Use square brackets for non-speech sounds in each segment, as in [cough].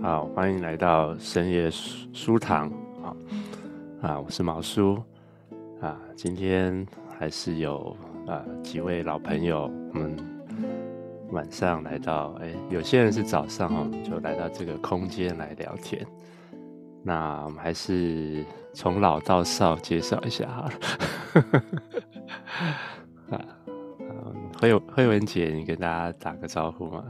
好，欢迎来到深夜书书堂啊！啊，我是毛叔啊。今天还是有啊几位老朋友，我们晚上来到，哎，有些人是早上哦，就来到这个空间来聊天。那我们还是从老到少介绍一下哈。[laughs] 啊，慧慧文姐，你跟大家打个招呼嘛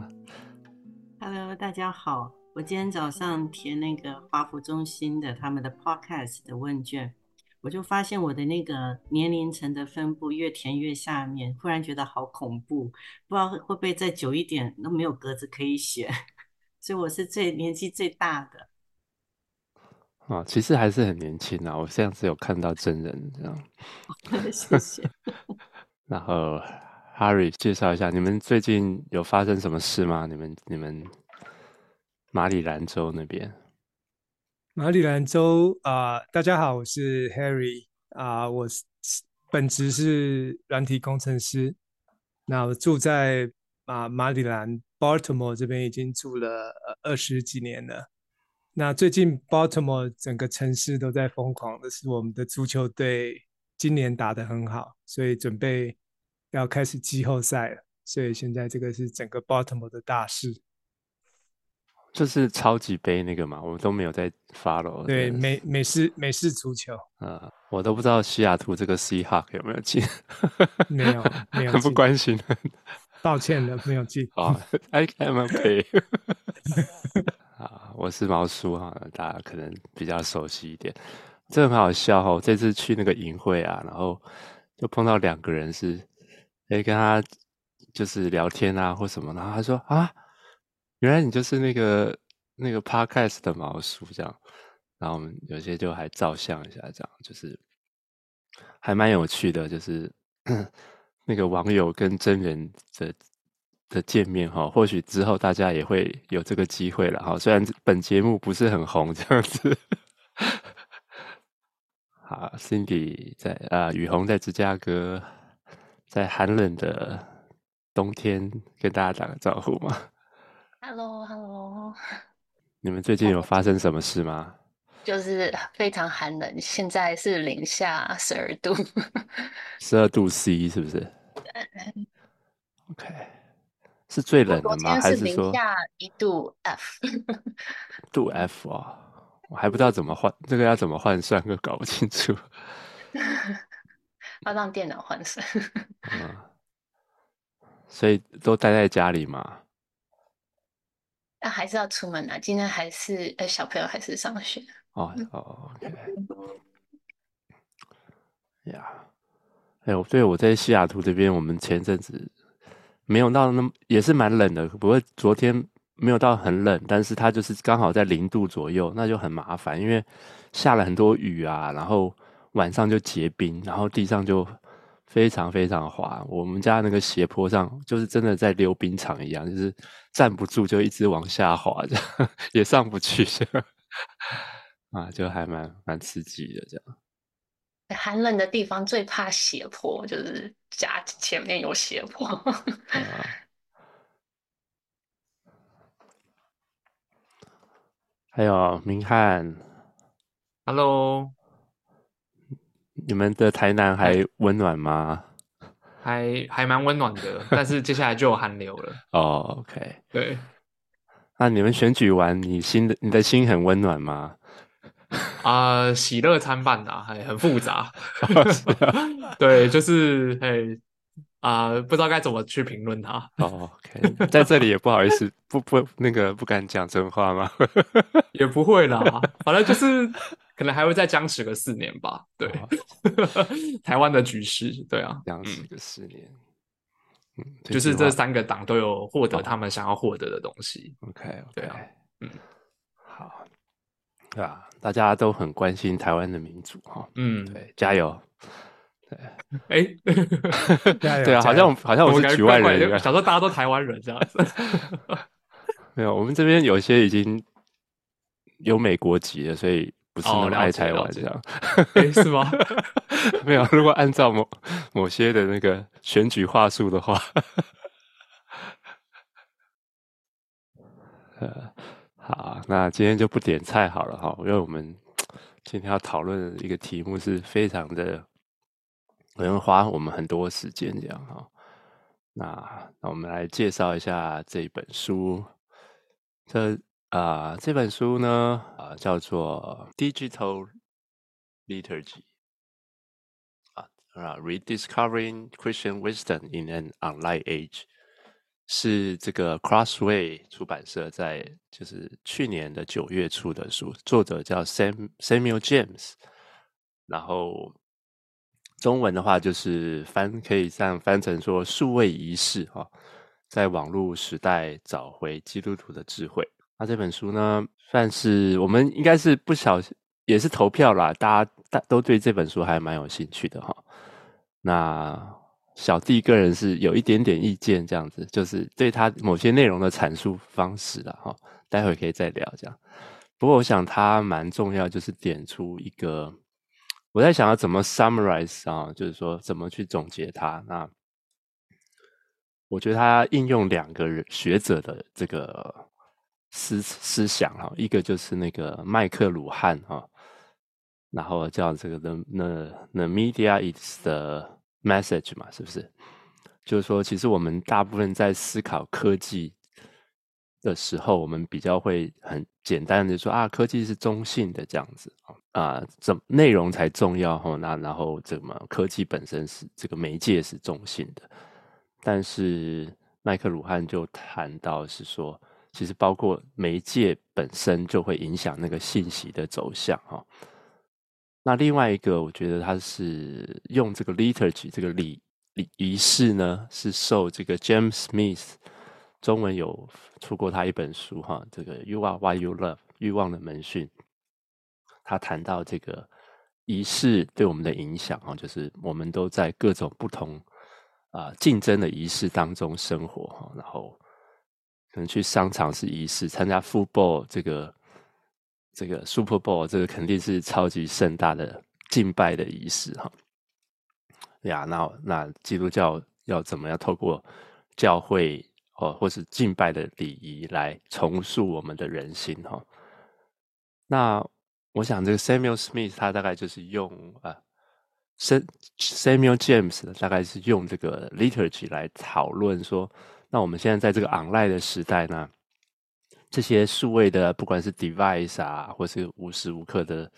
？Hello，大家好。我今天早上填那个华府中心的他们的 Podcast 的问卷，我就发现我的那个年龄层的分布越填越下面，忽然觉得好恐怖，不知道会不会再久一点都没有格子可以写，所以我是最年纪最大的。啊，其实还是很年轻啊！我上次有看到真人这样，谢谢。[laughs] 然后 Harry 介绍一下，你们最近有发生什么事吗？你们你们。马里兰州那边，马里兰州啊、大家好，我是 Harry 啊、我是本职是软体工程师，那我住在啊马里兰 Baltimore 这边已经住了二十几年了。那最近 Baltimore 整个城市都在疯狂的是我们的足球队今年打得很好，所以准备要开始季后赛了，所以现在这个是整个 Baltimore 的大事。就是超级杯那个嘛，我都没有在 follow。对，美美式美式足球，嗯，我都不知道西雅图这个 Seahawk 有没有进，[laughs] 没有，没有，很不关心。抱歉的，没有进。啊，I am okay。[laughs] 啊，我是毛叔哈，大家可能比较熟悉一点。这很好笑哈，我这次去那个营会啊，然后就碰到两个人是，哎，跟他就是聊天啊或什么，然后他说啊。原来你就是那个那个 podcast 的毛叔这样，然后我们有些就还照相一下，这样就是还蛮有趣的，就是 [coughs] 那个网友跟真人的的见面哈，或许之后大家也会有这个机会了哈。虽然本节目不是很红这样子，[laughs] 好，Cindy 在啊，雨红在芝加哥，在寒冷的冬天跟大家打个招呼嘛。Hello，Hello。[laughs] 你们最近有发生什么事吗？就是非常寒冷，现在是零下十二度，[laughs] 十二度 C 是不是？对。OK，是最冷的吗？还是说零下一度 F？[laughs] 度 F 啊、哦，我还不知道怎么换，这个要怎么换算，都搞不清楚。要让电脑换算。嗯。所以都待在家里嘛。但还是要出门啊！今天还是呃，小朋友还是上学。哦哦，OK。呀，哎呦，对，我在西雅图这边，我们前阵子没有到那么，也是蛮冷的。不过昨天没有到很冷，但是它就是刚好在零度左右，那就很麻烦，因为下了很多雨啊，然后晚上就结冰，然后地上就。非常非常滑，我们家那个斜坡上就是真的在溜冰场一样，就是站不住就一直往下滑，这样也上不去，这样啊，就还蛮蛮刺激的这样。寒冷的地方最怕斜坡，就是家前面有斜坡。啊、[laughs] 还有明翰，Hello。你们的台南还温暖吗？还还蛮温暖的，[laughs] 但是接下来就有寒流了。哦，OK，对。那你们选举完，你心的你的心很温暖吗？啊、呃，喜乐参半啊，还很复杂。[laughs] 对，就是哎啊、呃，不知道该怎么去评论他。哦，OK，在这里也不好意思，不不那个不敢讲真话吗？[laughs] 也不会啦，反正就是。可能还会再僵持个四年吧，对，哦、[laughs] 台湾的局势，对啊，僵持个四年，嗯，就是这三个党都有获得他们想要获得的东西，OK，, okay 对啊，嗯，好，对啊，大家都很关心台湾的民主哈，嗯，对，加油，对，哎、[laughs] 欸，对啊，好像好像我是局外人，想说大家都台湾人这样子，[laughs] 没有，我们这边有些已经有美国籍了，所以。不是那么爱台湾这样，[laughs] 欸、是吗？没有，如果按照某某些的那个选举话术的话，呃，好，那今天就不点菜好了哈，因为我们今天要讨论的一个题目是非常的，可能花我们很多时间这样哈。那那我们来介绍一下这本书。这啊、呃、这本书呢啊、呃、叫做 Digital Liturgy 啊啊 Rediscovering Christian Wisdom in an Online Age。是这个 Crossway 出版社在就是去年的九月出的书，作者叫 Sam Samuel James，然后中文的话就是翻可以这样翻成说数位仪式哈，在网络时代找回基督徒的智慧。那这本书呢，算是我们应该是不小心也是投票啦，大家大都对这本书还蛮有兴趣的哈。那小弟个人是有一点点意见，这样子就是对他某些内容的阐述方式了哈，待会可以再聊这样。不过我想他蛮重要，就是点出一个，我在想要怎么 summarize 啊，就是说怎么去总结它。那我觉得它应用两个人学者的这个思思想哈，一个就是那个麦克鲁汉哈，然后叫这个 the the the media is the message 嘛，是不是？就是说，其实我们大部分在思考科技的时候，我们比较会很简单的说啊，科技是中性的这样子啊，怎内容才重要哈？那然后怎么科技本身是这个媒介是中性的？但是麦克鲁汉就谈到是说，其实包括媒介本身就会影响那个信息的走向哈。那另外一个，我觉得他是用这个 liturgy 这个礼礼仪式呢，是受这个 James Smith 中文有出过他一本书哈，这个 You Are What You Love 欲望的门训，他谈到这个仪式对我们的影响哈，就是我们都在各种不同啊竞争的仪式当中生活哈，然后可能去商场是仪式，参加 football 这个。这个 Super Bowl 这个肯定是超级盛大的敬拜的仪式哈，呀，那那基督教要怎么样透过教会哦，或是敬拜的礼仪来重塑我们的人心哈？那我想这个 Samuel Smith 他大概就是用啊，Samuel James 大概是用这个 liturgy 来讨论说，那我们现在在这个 online 的时代呢？这些数位的，不管是 device 啊，或是无时无刻的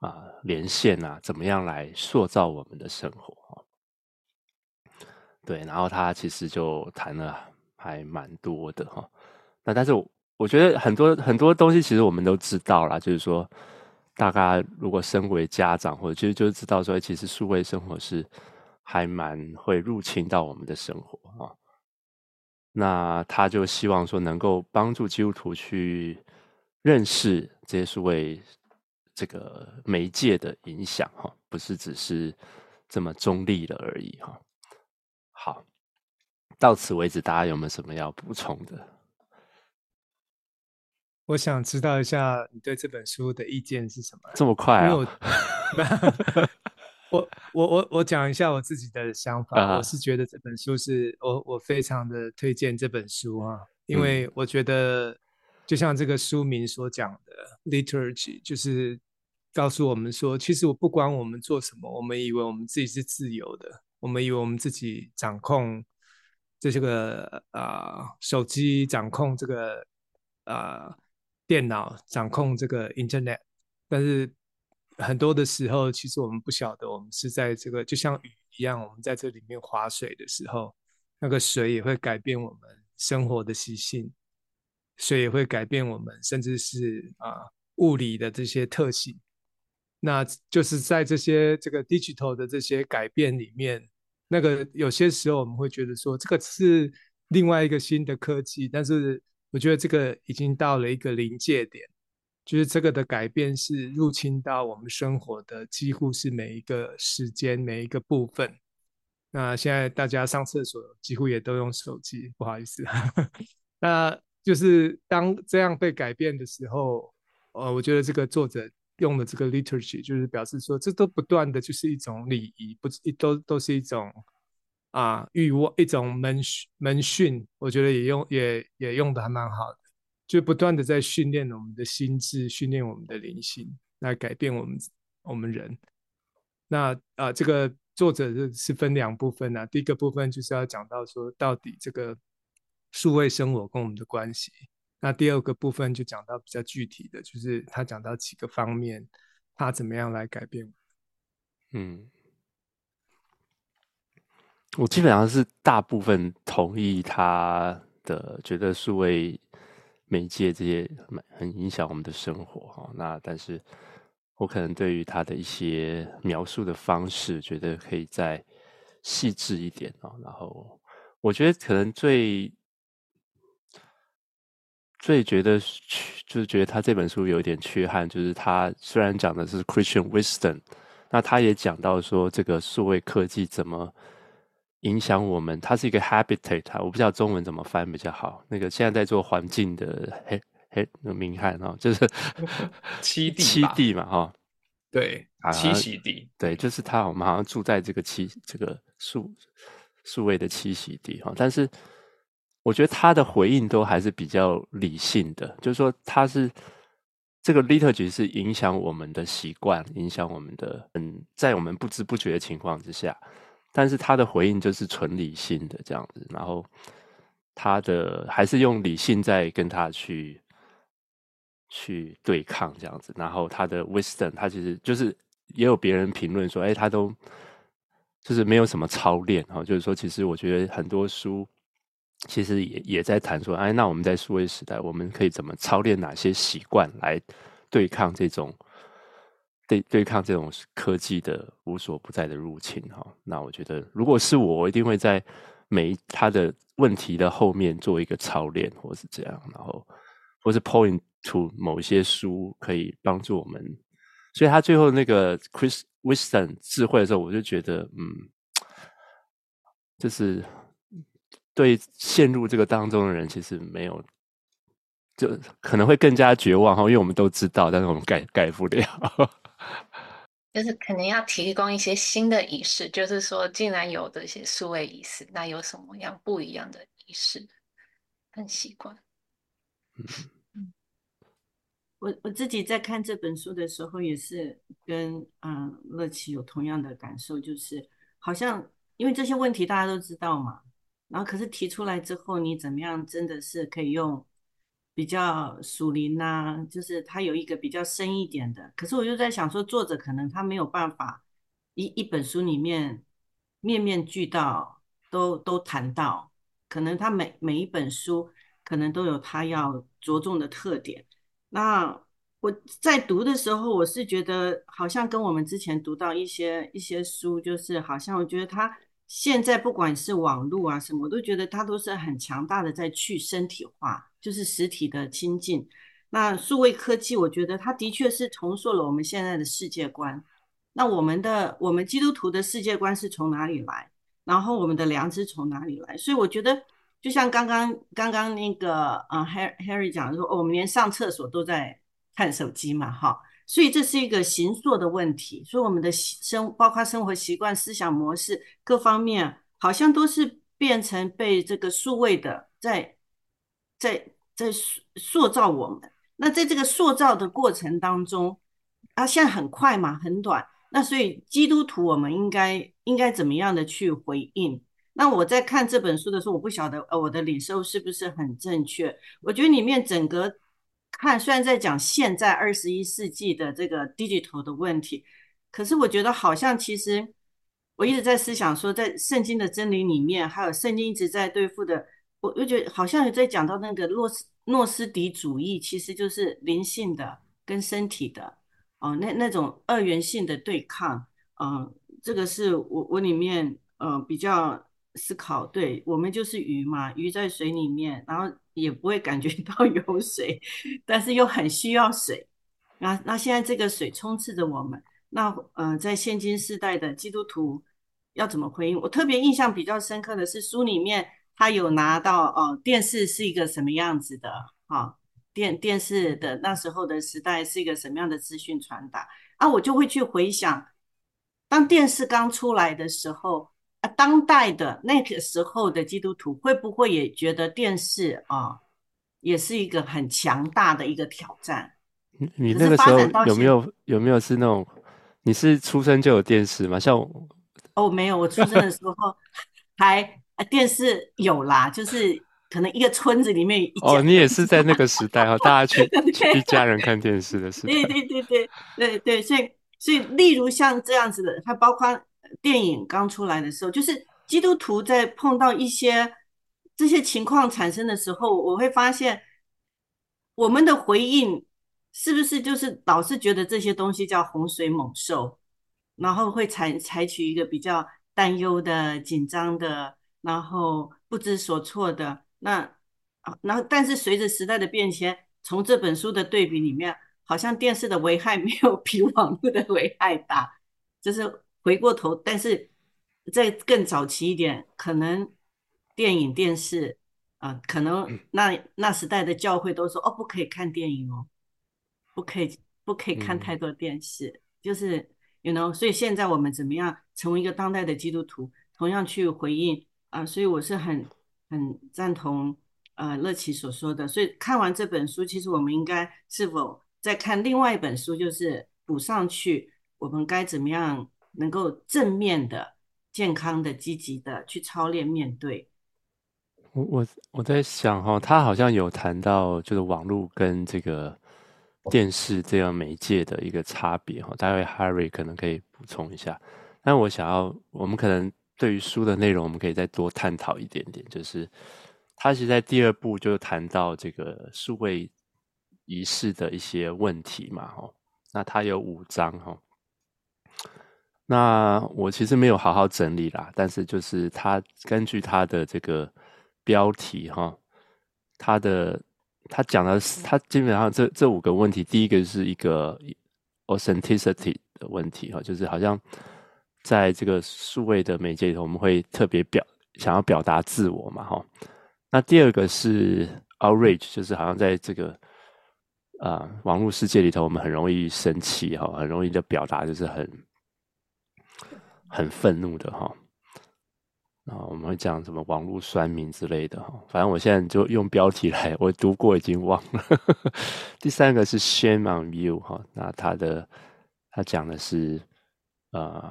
啊连线啊，怎么样来塑造我们的生活？对，然后他其实就谈了还蛮多的哈。那但是我我觉得很多很多东西，其实我们都知道啦，就是说，大概如果身为家长，或者其实就知道说，其实数位生活是还蛮会入侵到我们的生活啊。那他就希望说，能够帮助基督徒去认识这些数位这个媒介的影响，哈，不是只是这么中立的而已，哈。好，到此为止，大家有没有什么要补充的？我想知道一下你对这本书的意见是什么？这么快啊？[laughs] 我我我我讲一下我自己的想法，啊、我是觉得这本书是我我非常的推荐这本书啊，因为我觉得就像这个书名所讲的，liturgy 就是告诉我们说，其实我不管我们做什么，我们以为我们自己是自由的，我们以为我们自己掌控这些个啊、手机，掌控这个啊、电脑，掌控这个 internet，但是。很多的时候，其实我们不晓得，我们是在这个就像雨一样，我们在这里面划水的时候，那个水也会改变我们生活的习性，水也会改变我们，甚至是啊物理的这些特性。那就是在这些这个 digital 的这些改变里面，那个有些时候我们会觉得说，这个是另外一个新的科技，但是我觉得这个已经到了一个临界点。就是这个的改变是入侵到我们生活的几乎是每一个时间每一个部分。那现在大家上厕所几乎也都用手机，不好意思。[laughs] 那就是当这样被改变的时候，呃，我觉得这个作者用的这个 liturgy 就是表示说，这都不断的就是一种礼仪，不一都都是一种啊欲望，一种门门训。我觉得也用也也用的还蛮好的。就不断的在训练我们的心智，训练我们的灵性，来改变我们我们人。那啊，这个作者是分两部分啊。第一个部分就是要讲到说，到底这个数位生活跟我们的关系。那第二个部分就讲到比较具体的，就是他讲到几个方面，他怎么样来改变。嗯，我基本上是大部分同意他的，觉得数位媒介这些很影响我们的生活哈。那但是我可能对于他的一些描述的方式，觉得可以再细致一点啊。然后我觉得可能最。所以觉得就是觉得他这本书有一点缺憾，就是他虽然讲的是 Christian wisdom，那他也讲到说这个数位科技怎么影响我们，它是一个 habitat，我不知道中文怎么翻比较好。那个现在在做环境的黑黑那个明翰哈，就是 [laughs] 七地七地嘛哈，对，栖息地，对，就是他我们好像住在这个栖这个数数位的栖息地哈，但是。我觉得他的回应都还是比较理性的，就是说他是这个 liturgy 是影响我们的习惯，影响我们的嗯，在我们不知不觉的情况之下，但是他的回应就是纯理性的这样子，然后他的还是用理性在跟他去去对抗这样子，然后他的 wisdom，他其实就是也有别人评论说，哎，他都就是没有什么操练哈，就是说其实我觉得很多书。其实也也在谈说，哎，那我们在数位时代，我们可以怎么操练哪些习惯来对抗这种对对抗这种科技的无所不在的入侵？哈，那我觉得，如果是我，我一定会在每他的问题的后面做一个操练，或是这样，然后或是 point to 某一些书可以帮助我们。所以他最后那个 Chris Wisdom 智慧的时候，我就觉得，嗯，就是。对陷入这个当中的人，其实没有，就可能会更加绝望哈，因为我们都知道，但是我们改改不了。[laughs] 就是可能要提供一些新的仪式，就是说，既然有这些数位仪式，那有什么样不一样的仪式跟习惯？嗯，我我自己在看这本书的时候，也是跟嗯乐琪有同样的感受，就是好像因为这些问题大家都知道嘛。然后可是提出来之后，你怎么样真的是可以用比较属灵呐，就是它有一个比较深一点的。可是我就在想说，作者可能他没有办法一一本书里面面面俱到都都谈到，可能他每每一本书可能都有他要着重的特点。那我在读的时候，我是觉得好像跟我们之前读到一些一些书，就是好像我觉得他。现在不管是网络啊什么，我都觉得它都是很强大的在去身体化，就是实体的亲近。那数位科技，我觉得它的确是重塑了我们现在的世界观。那我们的我们基督徒的世界观是从哪里来？然后我们的良知从哪里来？所以我觉得，就像刚刚刚刚那个呃 Harry Harry 讲说，哦，我们连上厕所都在看手机嘛，哈。所以这是一个形塑的问题，所以我们的生包括生活习惯、思想模式各方面，好像都是变成被这个数位的在在在塑塑造我们。那在这个塑造的过程当中，啊，现在很快嘛，很短。那所以基督徒我们应该应该怎么样的去回应？那我在看这本书的时候，我不晓得呃我的领受是不是很正确？我觉得里面整个。看，虽然在讲现在二十一世纪的这个 digital 的问题，可是我觉得好像其实我一直在思想说，在圣经的真理里面，还有圣经一直在对付的，我又觉得好像有在讲到那个诺斯诺斯底主义，其实就是灵性的跟身体的哦，那那种二元性的对抗，嗯，这个是我我里面呃比较思考，对，我们就是鱼嘛，鱼在水里面，然后。也不会感觉到 [laughs] 有水，但是又很需要水。那那现在这个水充斥着我们，那呃，在现今世代的基督徒要怎么回应？我特别印象比较深刻的是书里面他有拿到哦、呃，电视是一个什么样子的？哈、哦，电电视的那时候的时代是一个什么样的资讯传达？啊，我就会去回想，当电视刚出来的时候。当代的那个时候的基督徒会不会也觉得电视啊也是一个很强大的一个挑战。你你那个时候有没有有没有是那种？你是出生就有电视吗？像我哦，没有，我出生的时候 [laughs] 还电视有啦，就是可能一个村子里面一哦，你也是在那个时代哈，大家去 [laughs] 一家人看电视的时代。对对对对对对，所以所以例如像这样子的，它包括电影刚出来的时候，就是基督徒在碰到一些这些情况产生的时候，我会发现我们的回应。是不是就是老是觉得这些东西叫洪水猛兽，然后会采采取一个比较担忧的、紧张的，然后不知所措的那啊，然后但是随着时代的变迁，从这本书的对比里面，好像电视的危害没有 [laughs] 比网络的危害大，就是回过头，但是在更早期一点，可能电影、电视啊、呃，可能那那时代的教会都说哦，不可以看电影哦。不可以，不可以看太多电视，嗯、就是，you know，所以现在我们怎么样成为一个当代的基督徒，同样去回应啊、呃，所以我是很很赞同呃乐琪所说的。所以看完这本书，其实我们应该是否再看另外一本书，就是补上去，我们该怎么样能够正面的、健康的、积极的去操练面对。我我我在想哈，他好像有谈到就是网络跟这个。电视这样媒介的一个差别哈，待会 Harry 可能可以补充一下。但我想要，我们可能对于书的内容，我们可以再多探讨一点点。就是他其实在第二部就谈到这个数位仪式的一些问题嘛，哈。那他有五章哈。那我其实没有好好整理啦，但是就是他根据他的这个标题哈，他的。他讲的是，他基本上这这五个问题，第一个是一个 authenticity 的问题哈，就是好像在这个数位的媒介里头，我们会特别表想要表达自我嘛哈。那第二个是 outrage，就是好像在这个啊、网络世界里头，我们很容易生气哈，很容易的表达就是很很愤怒的哈。啊，我们会讲什么网络酸民之类的哈，反正我现在就用标题来，我读过已经忘了。[laughs] 第三个是 shame on you 哈，那他的他讲的是呃，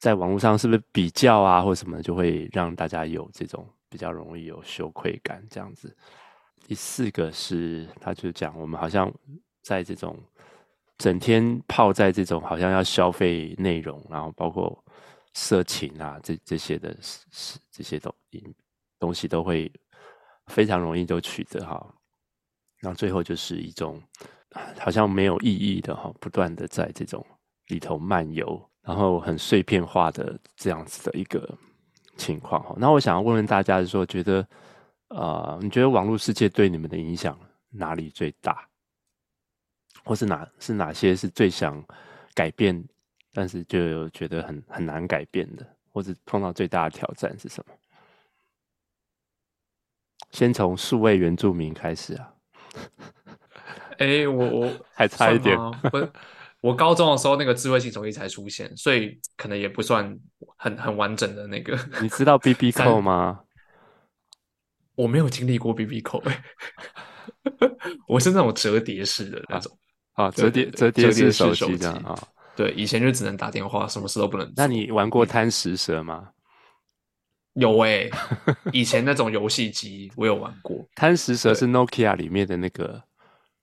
在网络上是不是比较啊，或什么就会让大家有这种比较容易有羞愧感这样子。第四个是，他就讲我们好像在这种整天泡在这种好像要消费内容，然后包括。色情啊，这这些的，是这些东东西都会非常容易就取得哈，然后最后就是一种好像没有意义的哈，不断的在这种里头漫游，然后很碎片化的这样子的一个情况哈。那我想要问问大家，就是说觉得、呃，你觉得网络世界对你们的影响哪里最大，或是哪是哪些是最想改变？但是就有觉得很很难改变的，或者碰到最大的挑战是什么？先从数位原住民开始啊。哎、欸，我我 [laughs] 还差一点。我我高中的时候那个智慧型手机才出现，所以可能也不算很很完整的那个。你知道 [laughs] BB Call 吗？我没有经历过 BB Call，[laughs] 我是那种折叠式的那种啊，折叠折叠式手机这样啊。对，以前就只能打电话，什么事都不能。那你玩过贪食蛇吗？有诶、欸，以前那种游戏机我有玩过。[laughs] 贪食蛇是 Nokia 里面的那个。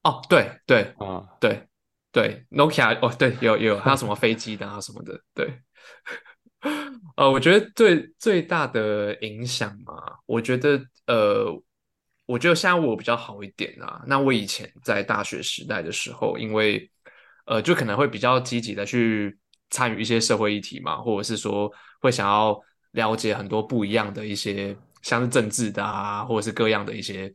哦，对对啊、哦，对对，Nokia 哦，对，有有，还有什么飞机的啊什么的，对。[laughs] 呃，我觉得最最大的影响嘛，我觉得呃，我觉得现在我比较好一点啊。那我以前在大学时代的时候，因为呃，就可能会比较积极的去参与一些社会议题嘛，或者是说会想要了解很多不一样的一些，像是政治的啊，或者是各样的一些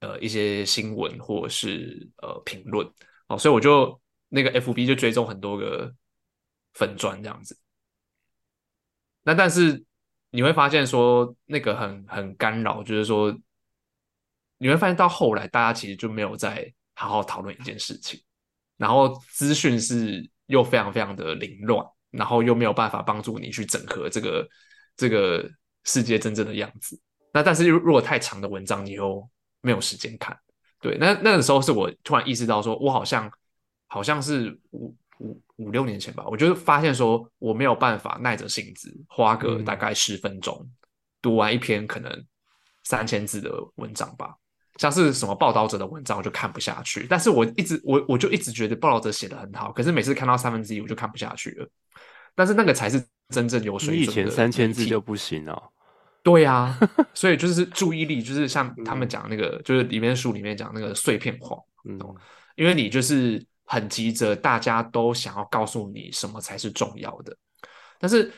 呃一些新闻或者是呃评论哦，所以我就那个 FB 就追踪很多个粉专这样子。那但是你会发现说那个很很干扰，就是说你会发现到后来大家其实就没有再好好讨论一件事情。然后资讯是又非常非常的凌乱，然后又没有办法帮助你去整合这个这个世界真正的样子。那但是如果太长的文章，你又没有时间看。对，那那个时候是我突然意识到说，说我好像好像是五五五六年前吧，我就发现说我没有办法耐着性子花个大概十分钟、嗯、读完一篇可能三千字的文章吧。像是什么报道者的文章，我就看不下去。但是我一直我我就一直觉得报道者写的很好，可是每次看到三分之一，我就看不下去了。但是那个才是真正有水准的。以前三千字就不行哦。对啊，所以就是注意力，就是像 [laughs] 他们讲那个，嗯、就是里面书里面讲那个碎片化，嗯，因为你就是很急着，大家都想要告诉你什么才是重要的，但是。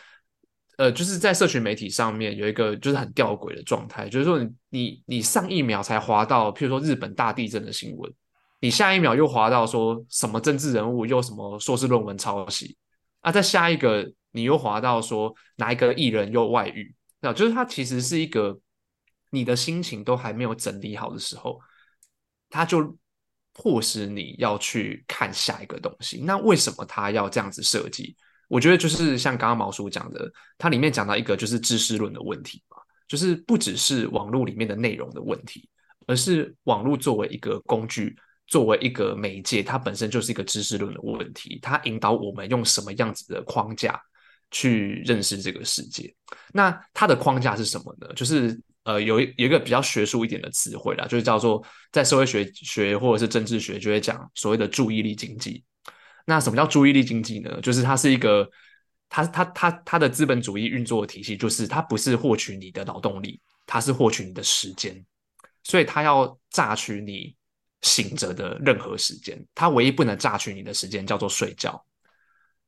呃，就是在社群媒体上面有一个就是很吊诡的状态，就是说你你你上一秒才滑到，譬如说日本大地震的新闻，你下一秒又滑到说什么政治人物又什么硕士论文抄袭，啊，在下一个你又滑到说哪一个艺人又外遇，那就是它其实是一个你的心情都还没有整理好的时候，它就迫使你要去看下一个东西。那为什么它要这样子设计？我觉得就是像刚刚毛叔讲的，它里面讲到一个就是知识论的问题嘛，就是不只是网络里面的内容的问题，而是网络作为一个工具，作为一个媒介，它本身就是一个知识论的问题，它引导我们用什么样子的框架去认识这个世界。那它的框架是什么呢？就是呃，有一有一个比较学术一点的词汇啦，就是叫做在社会学学或者是政治学就会讲所谓的注意力经济。那什么叫注意力经济呢？就是它是一个，它它它它的资本主义运作的体系，就是它不是获取你的劳动力，它是获取你的时间，所以它要榨取你醒着的任何时间，它唯一不能榨取你的时间叫做睡觉。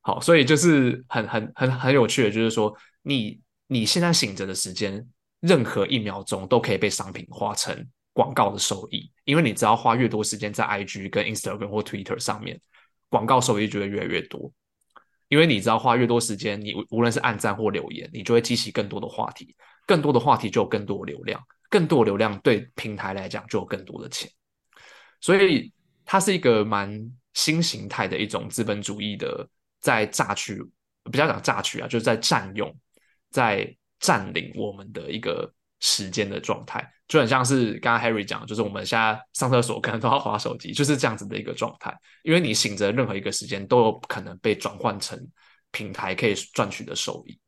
好，所以就是很很很很有趣的，就是说你你现在醒着的时间，任何一秒钟都可以被商品化成广告的收益，因为你只要花越多时间在 IG 跟 Instagram 或 Twitter 上面。广告收益就会越来越多，因为你知道花越多时间，你无论是按赞或留言，你就会激起更多的话题，更多的话题就有更多流量，更多流量对平台来讲就有更多的钱，所以它是一个蛮新形态的一种资本主义的在榨取，不要讲榨取啊，就是在占用，在占领我们的一个时间的状态。就很像是刚刚 Harry 讲，就是我们现在上厕所可能都要滑手机，就是这样子的一个状态。因为你醒着任何一个时间都有可能被转换成平台可以赚取的收益。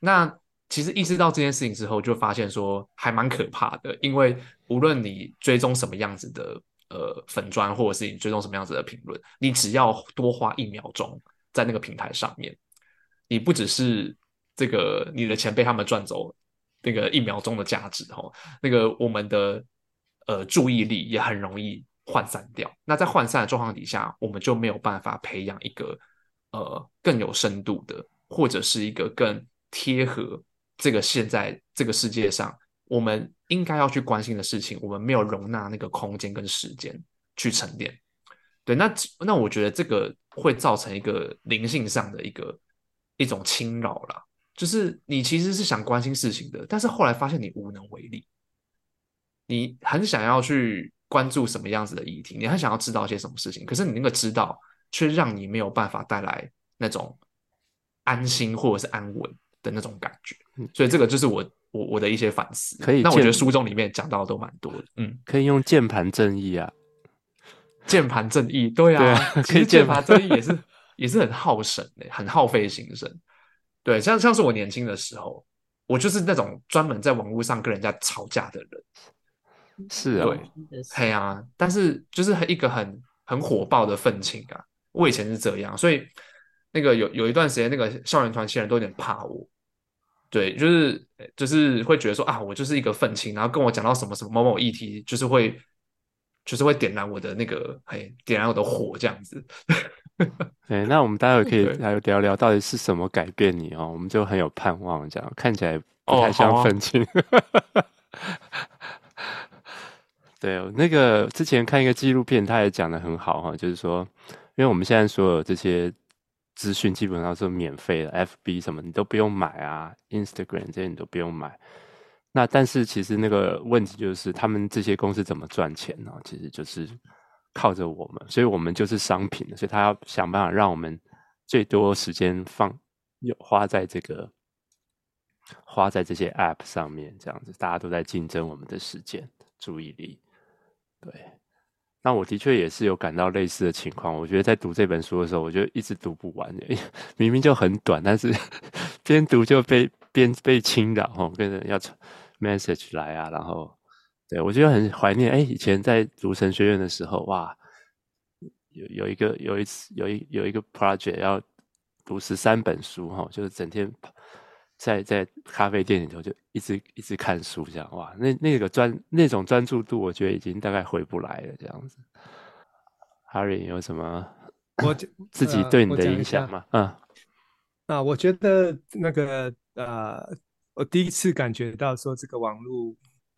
那其实意识到这件事情之后，就发现说还蛮可怕的。因为无论你追踪什么样子的呃粉砖，或者是你追踪什么样子的评论，你只要多花一秒钟在那个平台上面，你不只是这个你的钱被他们赚走。那个一秒钟的价值，哈，那个我们的呃注意力也很容易涣散掉。那在涣散的状况底下，我们就没有办法培养一个呃更有深度的，或者是一个更贴合这个现在这个世界上我们应该要去关心的事情。我们没有容纳那个空间跟时间去沉淀。对，那那我觉得这个会造成一个灵性上的一个一种侵扰啦。就是你其实是想关心事情的，但是后来发现你无能为力。你很想要去关注什么样子的议题，你很想要知道些什么事情，可是你那个知道却让你没有办法带来那种安心或者是安稳的那种感觉。所以这个就是我我我的一些反思。可以，那我觉得书中里面讲到的都蛮多的。嗯，可以用键盘正义啊，键盘正义，对啊，对啊，[laughs] 其实键盘正义也是也是很耗神的，很耗费心神。对，像像是我年轻的时候，我就是那种专门在网络上跟人家吵架的人。是啊，对，嘿啊，但是就是一个很很火爆的愤青啊。我以前是这样，所以那个有有一段时间，那个校园团体人都有点怕我。对，就是就是会觉得说啊，我就是一个愤青，然后跟我讲到什么什么某某议题，就是会就是会点燃我的那个嘿，点燃我的火这样子。[laughs] 对，那我们待会可以来聊聊到底是什么改变你哦，我们就很有盼望，这样看起来不太像愤青。哦、[laughs] 对，那个之前看一个纪录片，他也讲的很好哈，就是说，因为我们现在所有这些资讯基本上是免费的，FB 什么你都不用买啊，Instagram 这些你都不用买。那但是其实那个问题就是，他们这些公司怎么赚钱呢？其实就是。靠着我们，所以我们就是商品，所以他要想办法让我们最多时间放有花在这个花在这些 App 上面，这样子大家都在竞争我们的时间、注意力。对，那我的确也是有感到类似的情况。我觉得在读这本书的时候，我就一直读不完，明明就很短，但是 [laughs] 边读就被边被侵扰，吼，跟着要 message 来啊，然后，对，我就很怀念，哎，以前在读神学院的时候，哇，有有一个有一次有一有一个 project 要读十三本书，哈，就是整天。在在咖啡店里头就一直一直看书，这样哇，那那个专那种专注度，我觉得已经大概回不来了，这样子。Harry 有什么我 [laughs] 自己对你的影响吗？嗯，啊，我觉得那个呃，我第一次感觉到说这个网络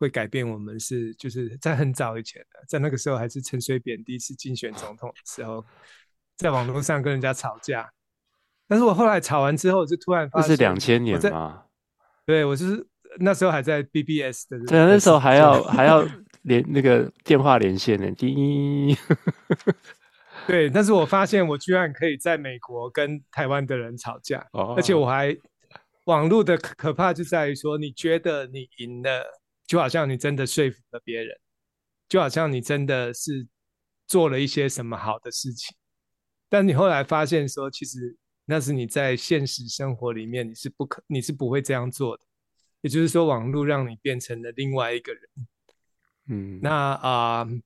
会改变我们是就是在很早以前的，在那个时候还是陈水扁第一次竞选总统的时候，在网络上跟人家吵架。但是我后来吵完之后，就突然发现，这是两千年吗？对，我就是那时候还在 BBS 的，对，那时候还要还要 [laughs] 连那个电话连线呢，滴。对，但是我发现我居然可以在美国跟台湾的人吵架，哦、而且我还网络的可怕就在于说，你觉得你赢了，就好像你真的说服了别人，就好像你真的是做了一些什么好的事情，但你后来发现说，其实。那是你在现实生活里面，你是不可，你是不会这样做的。也就是说，网络让你变成了另外一个人。嗯，那啊、呃，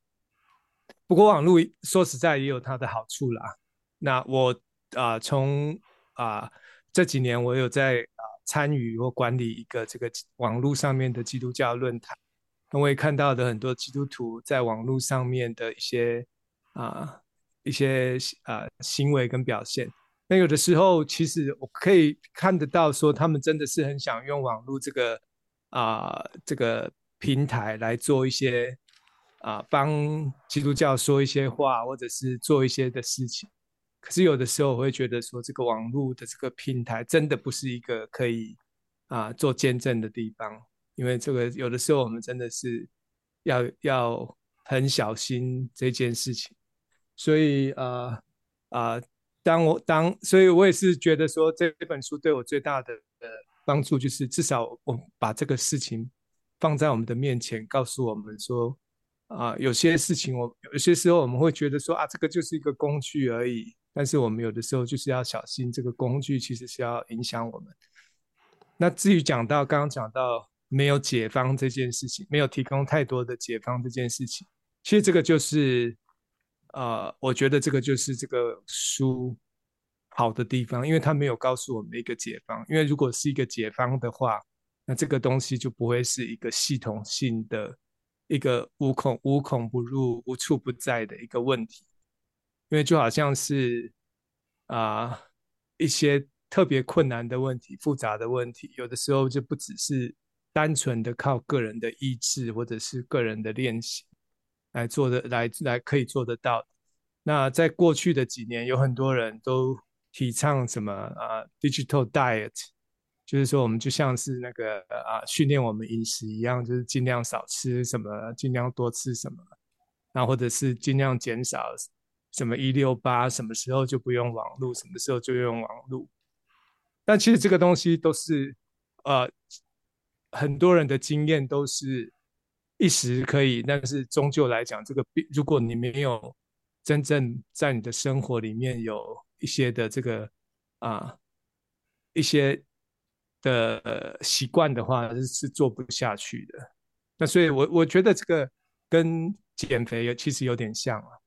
不过网络说实在也有它的好处啦。那我啊、呃，从啊、呃、这几年，我有在参与或管理一个这个网络上面的基督教论坛，那我也看到的很多基督徒在网络上面的一些啊、一些啊、行为跟表现。那有的时候，其实我可以看得到，说他们真的是很想用网络这个啊、这个平台来做一些啊、帮基督教说一些话，或者是做一些的事情。可是有的时候，我会觉得说，这个网络的这个平台真的不是一个可以啊、做见证的地方，因为这个有的时候我们真的是要要很小心这件事情。所以啊啊。呃呃当我当，所以我也是觉得说，这本书对我最大的呃帮助，就是至少我把这个事情放在我们的面前，告诉我们说，啊、有些事情我有些时候我们会觉得说啊，这个就是一个工具而已，但是我们有的时候就是要小心，这个工具其实是要影响我们。那至于讲到刚刚讲到没有解方这件事情，没有提供太多的解方这件事情，其实这个就是。呃，我觉得这个就是这个书好的地方，因为它没有告诉我们一个解方。因为如果是一个解方的话，那这个东西就不会是一个系统性的、一个无孔无孔不入、无处不在的一个问题。因为就好像是啊、一些特别困难的问题、复杂的问题，有的时候就不只是单纯的靠个人的意志或者是个人的练习。来做的，来来可以做得到。那在过去的几年，有很多人都提倡什么啊，digital diet，就是说我们就像是那个啊，训练我们饮食一样，就是尽量少吃什么，尽量多吃什么，然后或者是尽量减少什么一六八，什么时候就不用网络，什么时候就用网络。但其实这个东西都是呃，很多人的经验都是。一时可以，但是终究来讲，这个如果你没有真正在你的生活里面有一些的这个啊一些的习惯的话，是是做不下去的。那所以我，我我觉得这个跟减肥其实有点像啊，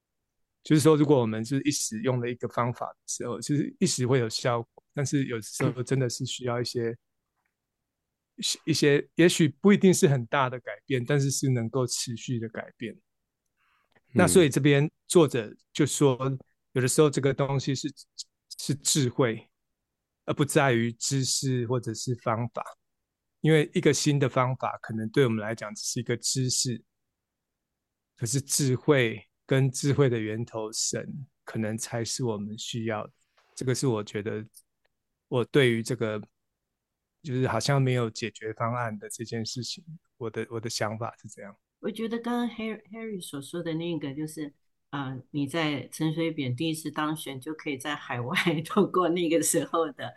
就是说，如果我们是一时用了一个方法的时候，就是一时会有效果，但是有时候真的是需要一些。一些也许不一定是很大的改变，但是是能够持续的改变。嗯、那所以这边作者就说，有的时候这个东西是是智慧，而不在于知识或者是方法。因为一个新的方法可能对我们来讲只是一个知识，可是智慧跟智慧的源头神，可能才是我们需要的。这个是我觉得我对于这个。就是好像没有解决方案的这件事情，我的我的想法是这样。我觉得刚刚 Harry Harry 所说的那个，就是啊、你在陈水扁第一次当选，就可以在海外 [laughs] 透过那个时候的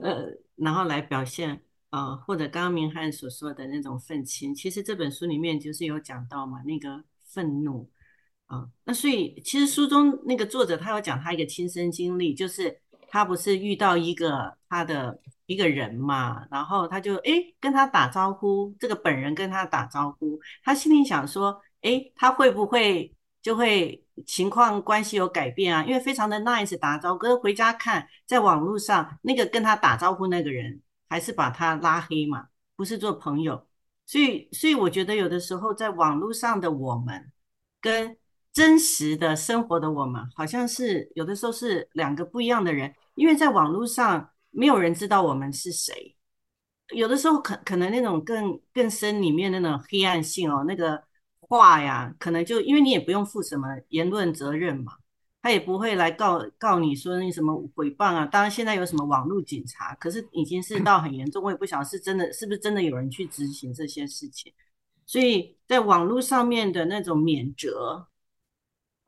呃，然后来表现啊、呃，或者刚刚明翰所说的那种愤青。其实这本书里面就是有讲到嘛，那个愤怒啊，那所以其实书中那个作者他有讲他一个亲身经历，就是他不是遇到一个他的一个人嘛，然后他就诶跟他打招呼，这个本人跟他打招呼，他心里想说，诶他会不会就会情况关系有改变啊？因为非常的 nice 打招呼，可是回家看在网络上那个跟他打招呼那个人还是把他拉黑嘛，不是做朋友，所以所以我觉得有的时候在网络上的我们跟真实的生活的我们，好像是有的时候是两个不一样的人，因为在网络上没有人知道我们是谁，有的时候可可能那种更更深里面那种黑暗性哦，那个话呀，可能就因为你也不用负什么言论责任嘛，他也不会来告告你说那什么诽谤啊。当然现在有什么网络警察，可是已经是到很严重，我也不晓得是真的是不是真的有人去执行这些事情，所以在网络上面的那种免责。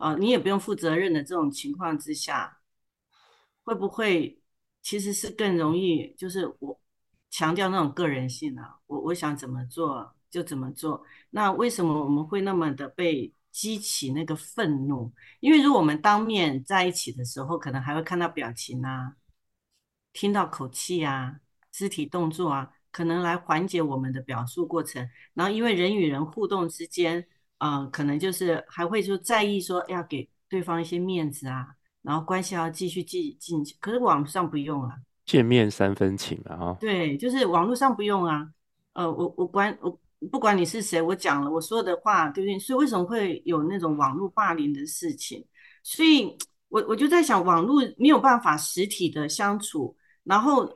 啊，你也不用负责任的这种情况之下，会不会其实是更容易？就是我强调那种个人性啊，我我想怎么做就怎么做。那为什么我们会那么的被激起那个愤怒？因为如果我们当面在一起的时候，可能还会看到表情啊，听到口气啊，肢体动作啊，可能来缓解我们的表述过程。然后因为人与人互动之间。嗯，可能就是还会就在意说要给对方一些面子啊，然后关系要继续进进去。可是网上不用啊，见面三分情啊。哈。对，就是网络上不用啊。呃，我我管我不管你是谁，我讲了我说的话，对不对？所以为什么会有那种网络霸凌的事情？所以我我就在想，网络没有办法实体的相处，然后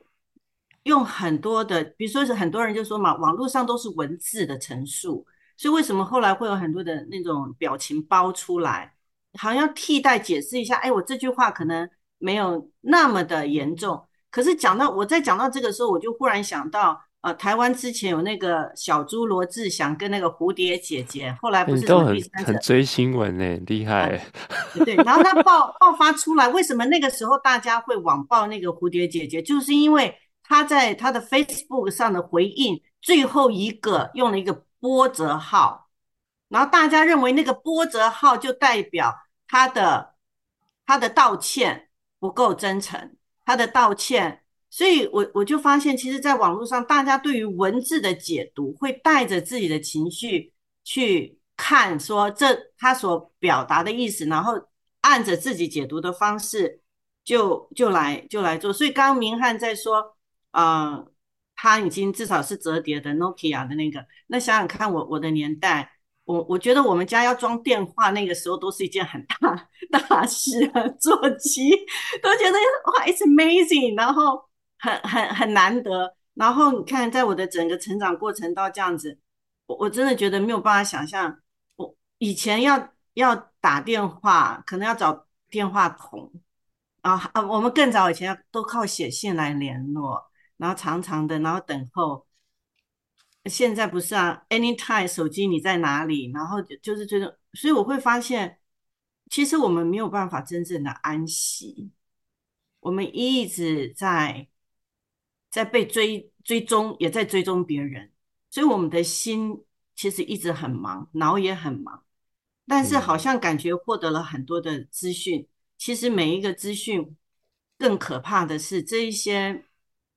用很多的，比如说是很多人就说嘛，网络上都是文字的陈述。所以为什么后来会有很多的那种表情包出来，好像要替代解释一下？哎，我这句话可能没有那么的严重。可是讲到我在讲到这个时候，我就忽然想到，呃，台湾之前有那个小猪罗志祥跟那个蝴蝶姐姐，后来不是都很很追新闻呢，厉害。对，然后他爆爆发出来，为什么那个时候大家会网爆那个蝴蝶姐姐？就是因为他在他的 Facebook 上的回应最后一个用了一个。波折号，然后大家认为那个波折号就代表他的他的道歉不够真诚，他的道歉，所以我我就发现，其实，在网络上，大家对于文字的解读会带着自己的情绪去看，说这他所表达的意思，然后按着自己解读的方式就就来就来做。所以刚刚明翰在说，呃。它已经至少是折叠的 Nokia 的那个，那想想看我，我的年代，我我觉得我们家要装电话，那个时候都是一件很大大事啊，[laughs] 座机都觉得哇，it's amazing，然后很很很难得，然后你看，在我的整个成长过程到这样子，我我真的觉得没有办法想象，我以前要要打电话，可能要找电话筒啊啊，我们更早以前都靠写信来联络。然后长长的，然后等候。现在不是啊，anytime 手机你在哪里？然后就就是这种，所以我会发现，其实我们没有办法真正的安息，我们一直在在被追追踪，也在追踪别人，所以我们的心其实一直很忙，脑也很忙，但是好像感觉获得了很多的资讯，其实每一个资讯更可怕的是这一些。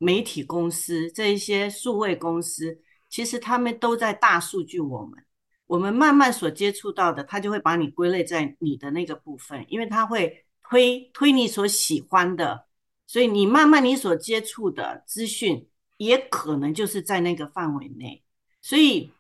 媒体公司这一些数位公司，其实他们都在大数据我们，我们慢慢所接触到的，他就会把你归类在你的那个部分，因为他会推推你所喜欢的，所以你慢慢你所接触的资讯也可能就是在那个范围内，所以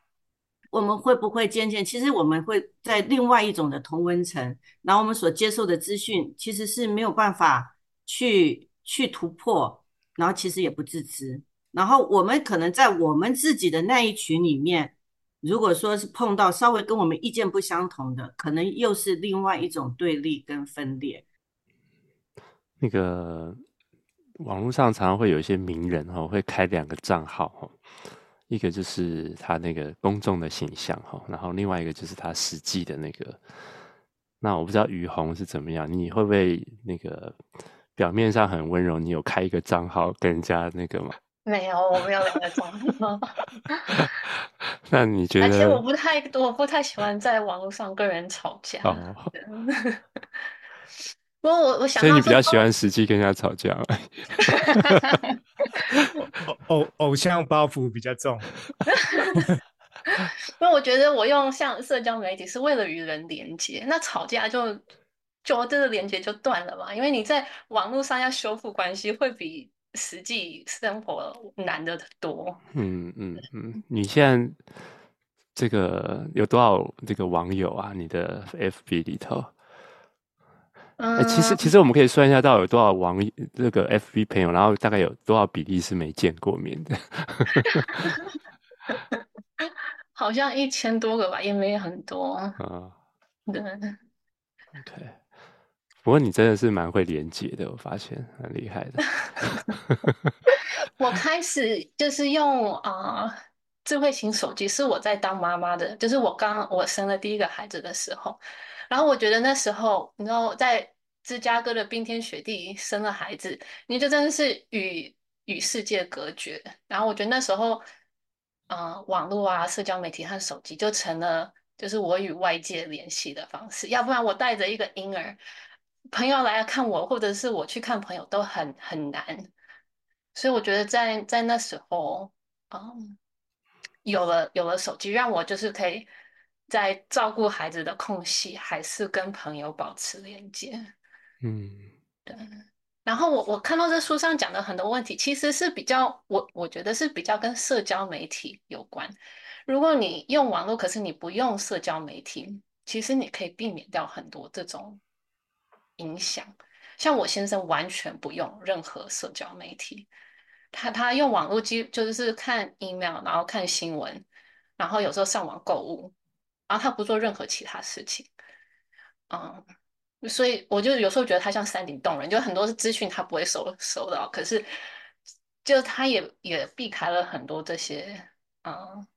我们会不会渐渐，其实我们会在另外一种的同温层，然后我们所接受的资讯其实是没有办法去去突破。然后其实也不自知，然后我们可能在我们自己的那一群里面，如果说是碰到稍微跟我们意见不相同的，可能又是另外一种对立跟分裂。那个网络上常常会有一些名人哈，会开两个账号哈，一个就是他那个公众的形象哈，然后另外一个就是他实际的那个。那我不知道雨红是怎么样，你会不会那个？表面上很温柔，你有开一个账号跟人家那个吗？[laughs] 没有，我没有两个账号。[laughs] 那你觉得？而且我不太，我不太喜欢在网络上跟人吵架。哦。[laughs] 不过我我想，所以你比较喜欢实际跟人家吵架。偶偶像包袱比较重。因为我觉得我用像社交媒体是为了与人连接，那吵架就就这个连接就断了嘛。因为你在网络上要修复关系，会比实际生活难得多。嗯嗯嗯，你现在这个有多少这个网友啊？你的 FB 里头？嗯、欸，其实其实我们可以算一下，到底有多少网这个 FB 朋友，然后大概有多少比例是没见过面的。[laughs] 好像一千多个吧，也没很多。啊，对。OK，不过你真的是蛮会连接的，我发现很厉害的。[laughs] 我开始就是用啊、智慧型手机，是我在当妈妈的，就是我刚我生了第一个孩子的时候。然后我觉得那时候，你知道，在芝加哥的冰天雪地生了孩子，你就真的是与与世界隔绝。然后我觉得那时候。嗯、呃，网络啊，社交媒体和手机就成了就是我与外界联系的方式。要不然我带着一个婴儿，朋友来看我，或者是我去看朋友，都很很难。所以我觉得在在那时候，嗯，有了有了手机，让我就是可以在照顾孩子的空隙，还是跟朋友保持连接。嗯，对。然后我我看到这书上讲的很多问题，其实是比较我我觉得是比较跟社交媒体有关。如果你用网络，可是你不用社交媒体，其实你可以避免掉很多这种影响。像我先生完全不用任何社交媒体，他他用网络机就是看 email，然后看新闻，然后有时候上网购物，然后他不做任何其他事情，嗯。所以我就有时候觉得他像山顶洞人，就很多资讯他不会收收到，可是就他也也避开了很多这些嗯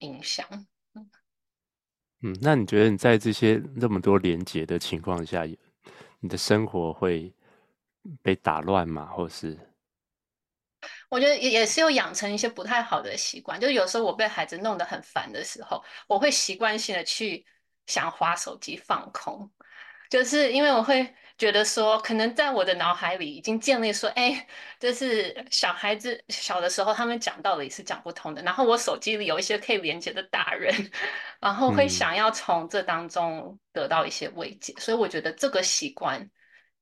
影响。嗯，那你觉得你在这些那么多连接的情况下，你的生活会被打乱吗？或是？我觉得也也是有养成一些不太好的习惯，就是有时候我被孩子弄得很烦的时候，我会习惯性的去想花手机放空。就是因为我会觉得说，可能在我的脑海里已经建立说，哎，就是小孩子小的时候，他们讲道理是讲不通的。然后我手机里有一些可以连接的大人，[laughs] 然后会想要从这当中得到一些慰藉。嗯、所以我觉得这个习惯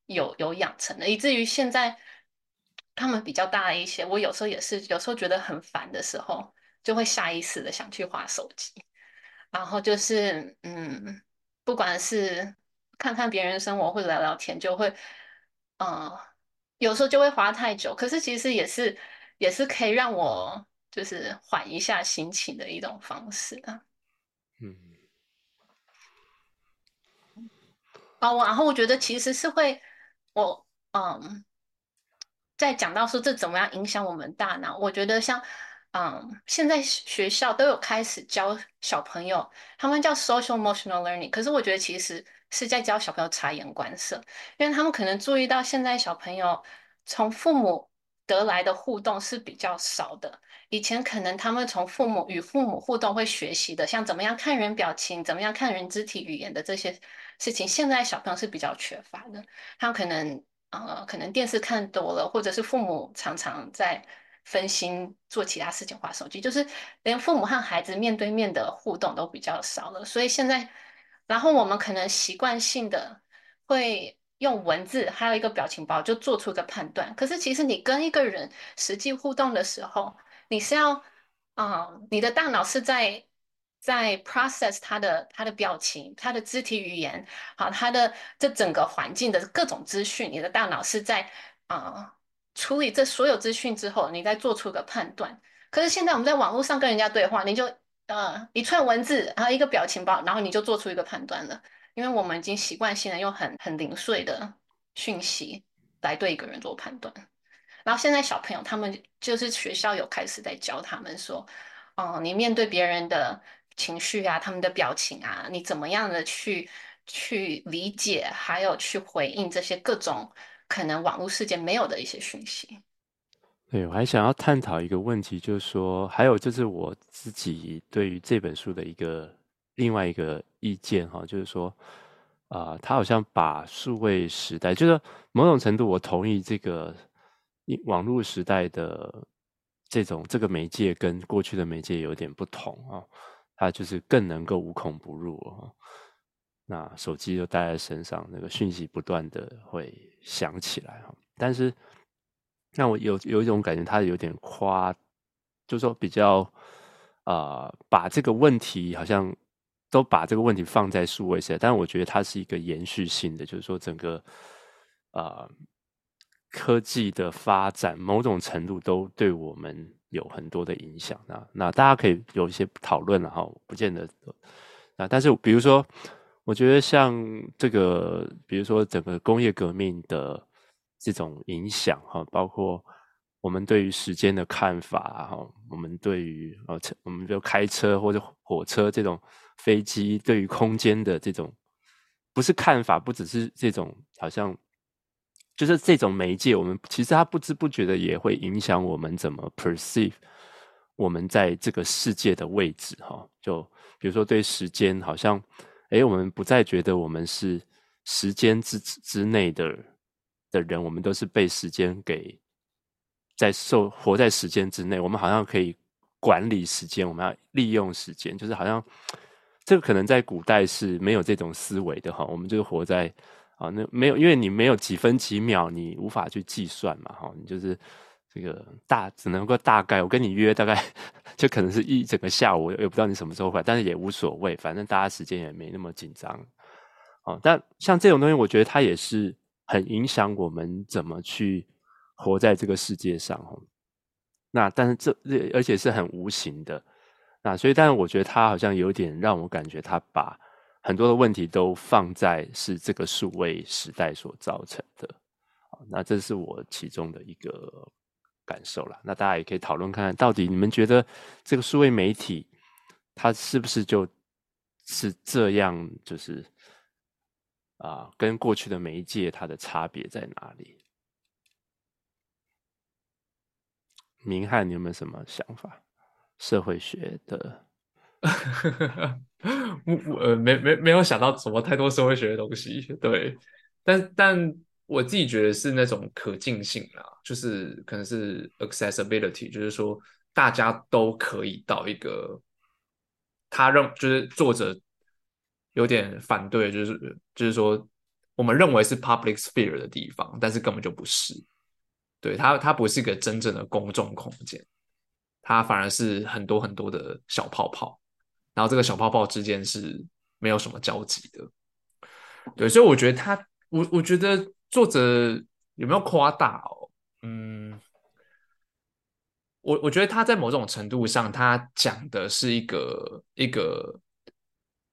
有有养成的，以至于现在他们比较大一些，我有时候也是有时候觉得很烦的时候，就会下意识的想去划手机，然后就是嗯，不管是。看看别人生活或者聊聊天，就会，嗯、呃，有时候就会花太久。可是其实也是，也是可以让我就是缓一下心情的一种方式啊。嗯。哦，然后我觉得其实是会，我嗯，在讲到说这怎么样影响我们大脑，我觉得像。嗯，现在学校都有开始教小朋友，他们叫 social emotional learning。可是我觉得其实是在教小朋友察言观色，因为他们可能注意到现在小朋友从父母得来的互动是比较少的。以前可能他们从父母与父母互动会学习的，像怎么样看人表情，怎么样看人肢体语言的这些事情，现在小朋友是比较缺乏的。他们可能呃，可能电视看多了，或者是父母常常在。分心做其他事情，滑手机，就是连父母和孩子面对面的互动都比较少了。所以现在，然后我们可能习惯性的会用文字，还有一个表情包，就做出一个判断。可是其实你跟一个人实际互动的时候，你是要，啊、你的大脑是在在 process 他的他的表情、他的肢体语言，好，他的这整个环境的各种资讯，你的大脑是在啊。处理这所有资讯之后，你再做出个判断。可是现在我们在网络上跟人家对话，你就呃一串文字，然后一个表情包，然后你就做出一个判断了。因为我们已经习惯性的用很很零碎的讯息来对一个人做判断。然后现在小朋友他们就是学校有开始在教他们说，哦、你面对别人的情绪啊，他们的表情啊，你怎么样的去去理解，还有去回应这些各种。可能网络世界没有的一些讯息。对，我还想要探讨一个问题，就是说，还有就是我自己对于这本书的一个另外一个意见哈，就是说，啊、他好像把数位时代，就是某种程度我同意这个网络时代的这种这个媒介跟过去的媒介有点不同啊，它就是更能够无孔不入啊。那手机就带在身上，那个讯息不断的会响起来哈，但是。那我有有一种感觉，他有点夸，就是说比较啊、呃，把这个问题好像都把这个问题放在数位时代，但我觉得它是一个延续性的，就是说整个、呃、科技的发展，某种程度都对我们有很多的影响。那那大家可以有一些讨论了哈，不见得啊，但是比如说，我觉得像这个，比如说整个工业革命的。这种影响哈，包括我们对于时间的看法哈，我们对于呃，我们就开车或者火车这种飞机对于空间的这种，不是看法，不只是这种，好像就是这种媒介，我们其实它不知不觉的也会影响我们怎么 perceive 我们在这个世界的位置哈。就比如说对时间，好像诶，我们不再觉得我们是时间之之内的。的人，我们都是被时间给在受活在时间之内，我们好像可以管理时间，我们要利用时间，就是好像这个可能在古代是没有这种思维的哈。我们就是活在啊，那没有，因为你没有几分几秒，你无法去计算嘛哈。你就是这个大只能够大概，我跟你约大概 [laughs] 就可能是一整个下午，我也不知道你什么时候回来，但是也无所谓，反正大家时间也没那么紧张啊。但像这种东西，我觉得它也是。很影响我们怎么去活在这个世界上，那但是这而且是很无形的，那所以但是我觉得他好像有点让我感觉他把很多的问题都放在是这个数位时代所造成的，那这是我其中的一个感受啦。那大家也可以讨论看看到底你们觉得这个数位媒体它是不是就是这样，就是。啊，跟过去的媒介它的差别在哪里？明翰，你有没有什么想法？社会学的，[laughs] 我我呃没没没有想到什么太多社会学的东西，对，但但我自己觉得是那种可进性啦，就是可能是 accessibility，就是说大家都可以到一个他认就是作者。有点反对，就是就是说，我们认为是 public sphere 的地方，但是根本就不是。对，它，它不是一个真正的公众空间，它反而是很多很多的小泡泡，然后这个小泡泡之间是没有什么交集的。对，所以我觉得他，我我觉得作者有没有夸大哦？嗯，我我觉得他在某种程度上，他讲的是一个一个。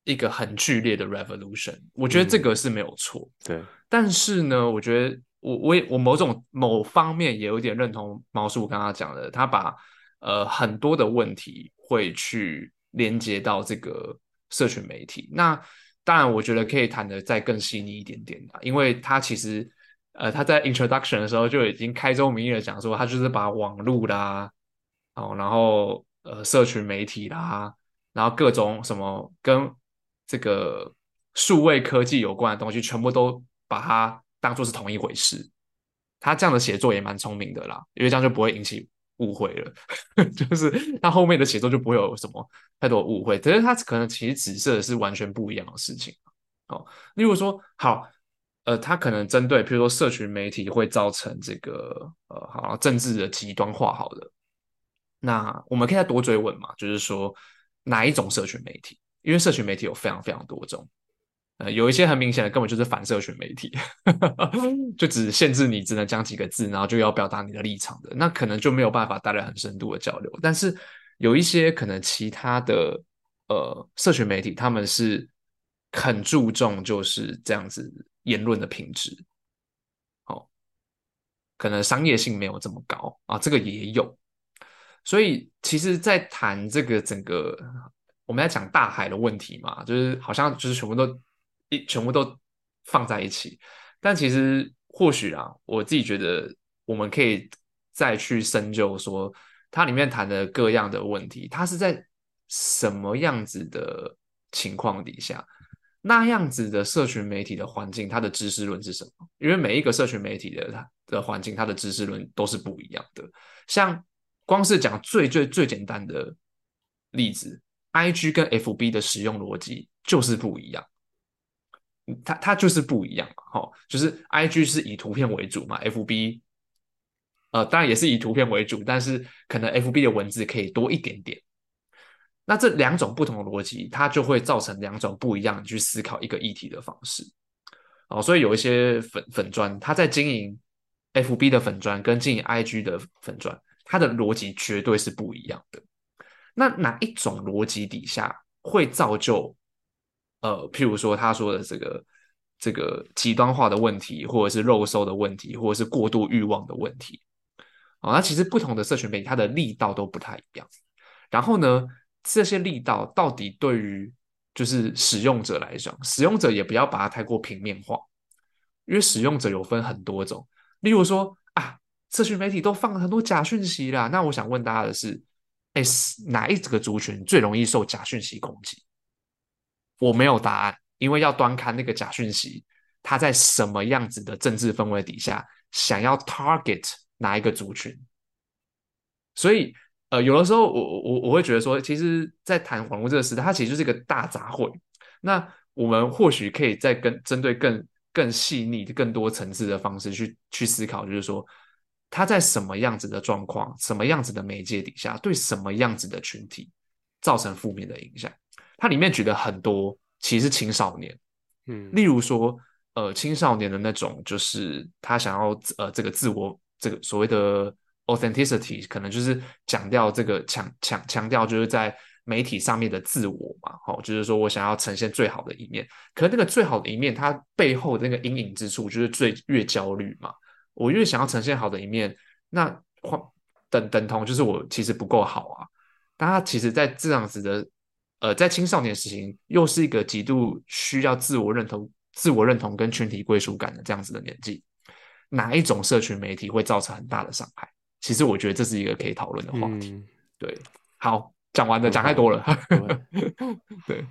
一个很剧烈的 revolution，我觉得这个是没有错。嗯、对，但是呢，我觉得我我也我某种某方面也有点认同毛叔刚刚讲的，他把呃很多的问题会去连接到这个社群媒体。那当然，我觉得可以谈的再更细腻一点点的，因为他其实呃他在 introduction 的时候就已经开宗明义的讲说，他就是把网络啦，哦，然后呃社群媒体啦，然后各种什么跟这个数位科技有关的东西，全部都把它当做是同一回事。他这样的写作也蛮聪明的啦，因为这样就不会引起误会了。[laughs] 就是他后面的写作就不会有什么太多误会。可是他可能其实指涉的是完全不一样的事情。哦，例如说，好，呃，他可能针对，譬如说，社群媒体会造成这个呃，好政治的极端化，好的，那我们可以再多追问嘛，就是说哪一种社群媒体？因为社群媒体有非常非常多种，呃，有一些很明显的根本就是反社群媒体，[laughs] 就只限制你只能讲几个字，然后就要表达你的立场的，那可能就没有办法带来很深度的交流。但是有一些可能其他的呃社群媒体，他们是很注重就是这样子言论的品质，哦，可能商业性没有这么高啊，这个也有。所以其实，在谈这个整个。我们在讲大海的问题嘛，就是好像就是全部都一全部都放在一起，但其实或许啊，我自己觉得我们可以再去深究说，它里面谈的各样的问题，它是在什么样子的情况底下，那样子的社群媒体的环境，它的知识论是什么？因为每一个社群媒体的它的环境，它的知识论都是不一样的。像光是讲最最最简单的例子，IG 跟 FB 的使用逻辑就是不一样。它它就是不一样，哈，就是 IG 是以图片为主嘛，FB，呃，当然也是以图片为主，但是可能 FB 的文字可以多一点点。那这两种不同的逻辑，它就会造成两种不一样去思考一个议题的方式。哦，所以有一些粉粉砖，他在经营 FB 的粉砖跟经营 IG 的粉砖，它的逻辑绝对是不一样的。那哪一种逻辑底下会造就？呃，譬如说他说的这个这个极端化的问题，或者是肉搜的问题，或者是过度欲望的问题，啊、哦，那其实不同的社群媒体它的力道都不太一样。然后呢，这些力道到底对于就是使用者来讲，使用者也不要把它太过平面化，因为使用者有分很多种。例如说啊，社群媒体都放了很多假讯息啦，那我想问大家的是，哎，哪一个族群最容易受假讯息攻击？我没有答案，因为要端看那个假讯息，它在什么样子的政治氛围底下，想要 target 哪一个族群。所以，呃，有的时候我我我会觉得说，其实，在谈网络这个时代，它其实就是一个大杂烩。那我们或许可以再跟针对更更细腻、更多层次的方式去去思考，就是说，它在什么样子的状况、什么样子的媒介底下，对什么样子的群体造成负面的影响。它里面举了很多，其实是青少年，嗯，例如说，呃，青少年的那种，就是他想要呃这个自我这个所谓的 authenticity，可能就是强调这个强强强调就是在媒体上面的自我嘛，哦，就是说我想要呈现最好的一面，可那个最好的一面，它背后的那个阴影之处就是最越焦虑嘛，我越想要呈现好的一面，那等等同就是我其实不够好啊，但他其实在这样子的。呃，在青少年时期，又是一个极度需要自我认同、自我认同跟群体归属感的这样子的年纪，哪一种社群媒体会造成很大的伤害？其实我觉得这是一个可以讨论的话题。嗯、对，好，讲完了，讲太多了。[laughs] 对，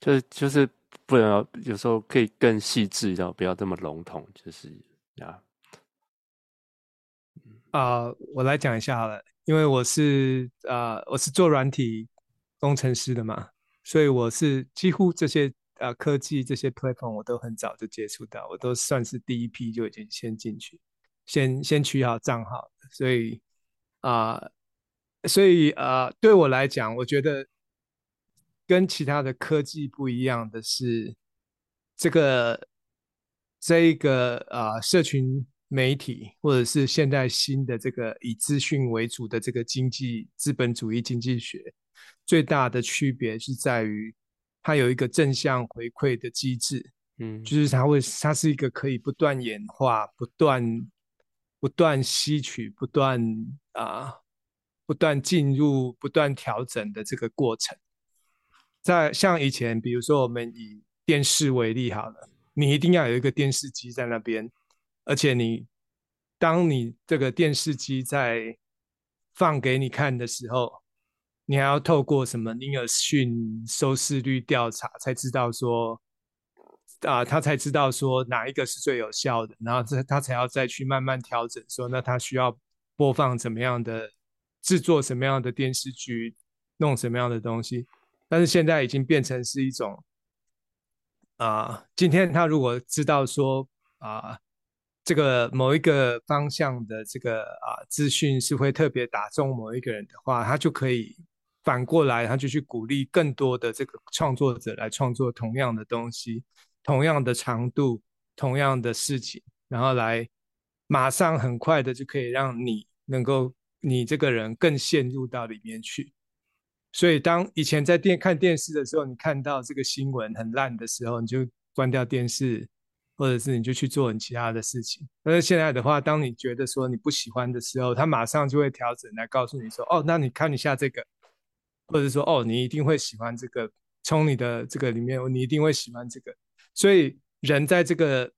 就是就是不能有时候可以更细致，然后不要这么笼统，就是呀。啊、我来讲一下好了，因为我是啊、我是做软体。工程师的嘛，所以我是几乎这些呃科技这些 platform 我都很早就接触到，我都算是第一批就已经先进去，先先取好账号，所以啊、所以呃对我来讲，我觉得跟其他的科技不一样的是，这个这一个啊、社群媒体或者是现在新的这个以资讯为主的这个经济资本主义经济学。最大的区别是在于，它有一个正向回馈的机制，嗯，就是它会，它是一个可以不断演化、不断、不断吸取、不断啊、不断进入、不断调整的这个过程。在像以前，比如说我们以电视为例好了，你一定要有一个电视机在那边，而且你当你这个电视机在放给你看的时候。你还要透过什么尼尔逊收视率调查才知道说，啊，他才知道说哪一个是最有效的，然后这他才要再去慢慢调整，说那他需要播放怎么样的，制作什么样的电视剧，弄什么样的东西。但是现在已经变成是一种，啊，今天他如果知道说啊，这个某一个方向的这个啊资讯是会特别打中某一个人的话，他就可以。反过来，他就去鼓励更多的这个创作者来创作同样的东西，同样的长度，同样的事情，然后来马上很快的就可以让你能够你这个人更陷入到里面去。所以，当以前在电看电视的时候，你看到这个新闻很烂的时候，你就关掉电视，或者是你就去做你其他的事情。但是现在的话，当你觉得说你不喜欢的时候，他马上就会调整来告诉你说：“哦，那你看一下这个。”或者说，哦，你一定会喜欢这个，从你的这个里面，你一定会喜欢这个。所以人在这个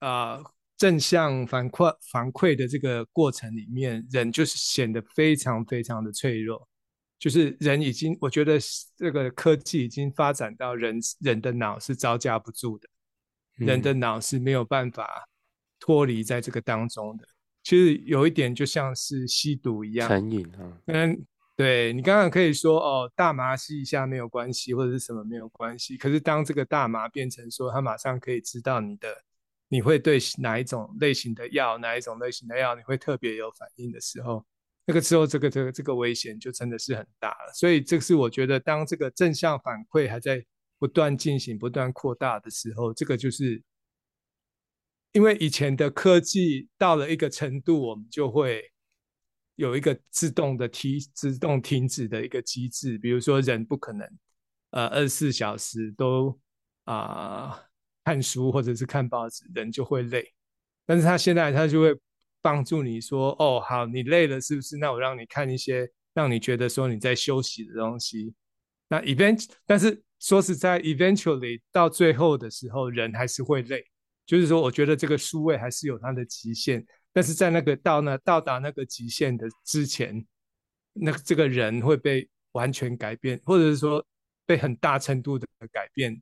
啊、正向反馈反馈的这个过程里面，人就是显得非常非常的脆弱。就是人已经，我觉得这个科技已经发展到人人的脑是招架不住的，人的脑是没有办法脱离在这个当中的。其实有一点就像是吸毒一样，成瘾啊。嗯，对，你刚刚可以说哦，大麻吸一下没有关系，或者是什么没有关系。可是当这个大麻变成说，它马上可以知道你的。你会对哪一种类型的药，哪一种类型的药，你会特别有反应的时候，那个时候，这个这个这个危险就真的是很大了。所以，这个是我觉得，当这个正向反馈还在不断进行、不断扩大的时候，这个就是因为以前的科技到了一个程度，我们就会有一个自动的停、自动停止的一个机制。比如说，人不可能呃二十四小时都啊。看书或者是看报纸，人就会累。但是他现在他就会帮助你说：“哦，好，你累了是不是？那我让你看一些让你觉得说你在休息的东西。那 event，但是说实在，eventually 到最后的时候，人还是会累。就是说，我觉得这个数位还是有它的极限。但是在那个到那到达那个极限的之前，那这个人会被完全改变，或者是说被很大程度的改变。”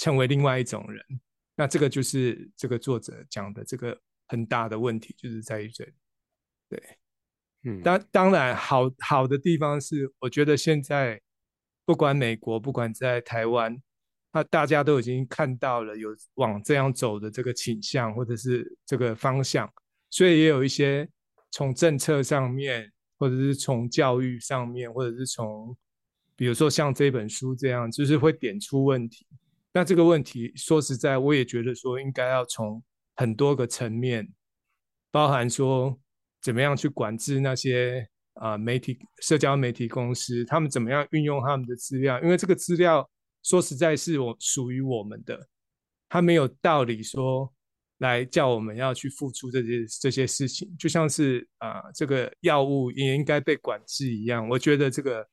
成为另外一种人，那这个就是这个作者讲的这个很大的问题，就是在于这里。对，嗯，当当然好好的地方是，我觉得现在不管美国，不管在台湾，那大家都已经看到了有往这样走的这个倾向，或者是这个方向，所以也有一些从政策上面，或者是从教育上面，或者是从比如说像这本书这样，就是会点出问题。那这个问题，说实在，我也觉得说应该要从很多个层面，包含说怎么样去管制那些啊、媒体、社交媒体公司，他们怎么样运用他们的资料，因为这个资料说实在是我属于我们的，他没有道理说来叫我们要去付出这些这些事情，就像是啊、呃、这个药物也应该被管制一样，我觉得这个。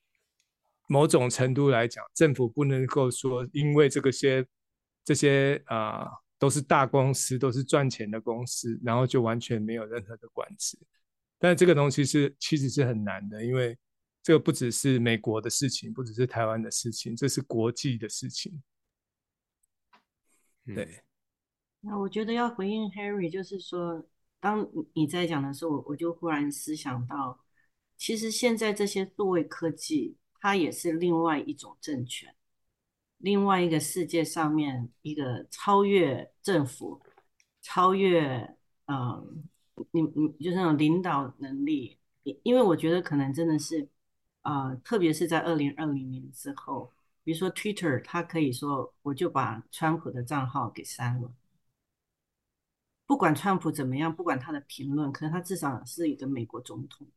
某种程度来讲，政府不能够说，因为这个些这些啊、都是大公司，都是赚钱的公司，然后就完全没有任何的管制。但这个东西是其实是很难的，因为这个不只是美国的事情，不只是台湾的事情，这是国际的事情。对。[laughs] 那我觉得要回应 Harry，就是说，当你在讲的时候，我就忽然思想到，其实现在这些数位科技。它也是另外一种政权，另外一个世界上面一个超越政府、超越嗯，你你就是那种领导能力。因为我觉得可能真的是、呃，特别是在二零二零年之后，比如说 Twitter，他可以说我就把川普的账号给删了，不管川普怎么样，不管他的评论，可能他至少是一个美国总统。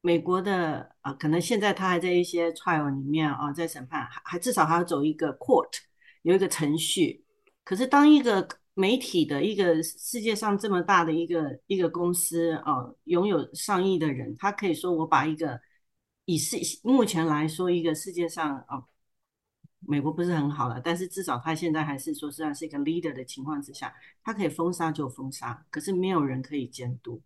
美国的啊、可能现在他还在一些 trial 里面啊、在审判，还还至少还要走一个 court，有一个程序。可是当一个媒体的一个世界上这么大的一个一个公司啊、呃，拥有上亿的人，他可以说我把一个以世目前来说一个世界上啊、呃，美国不是很好了，但是至少他现在还是说实在是一个 leader 的情况之下，他可以封杀就封杀，可是没有人可以监督。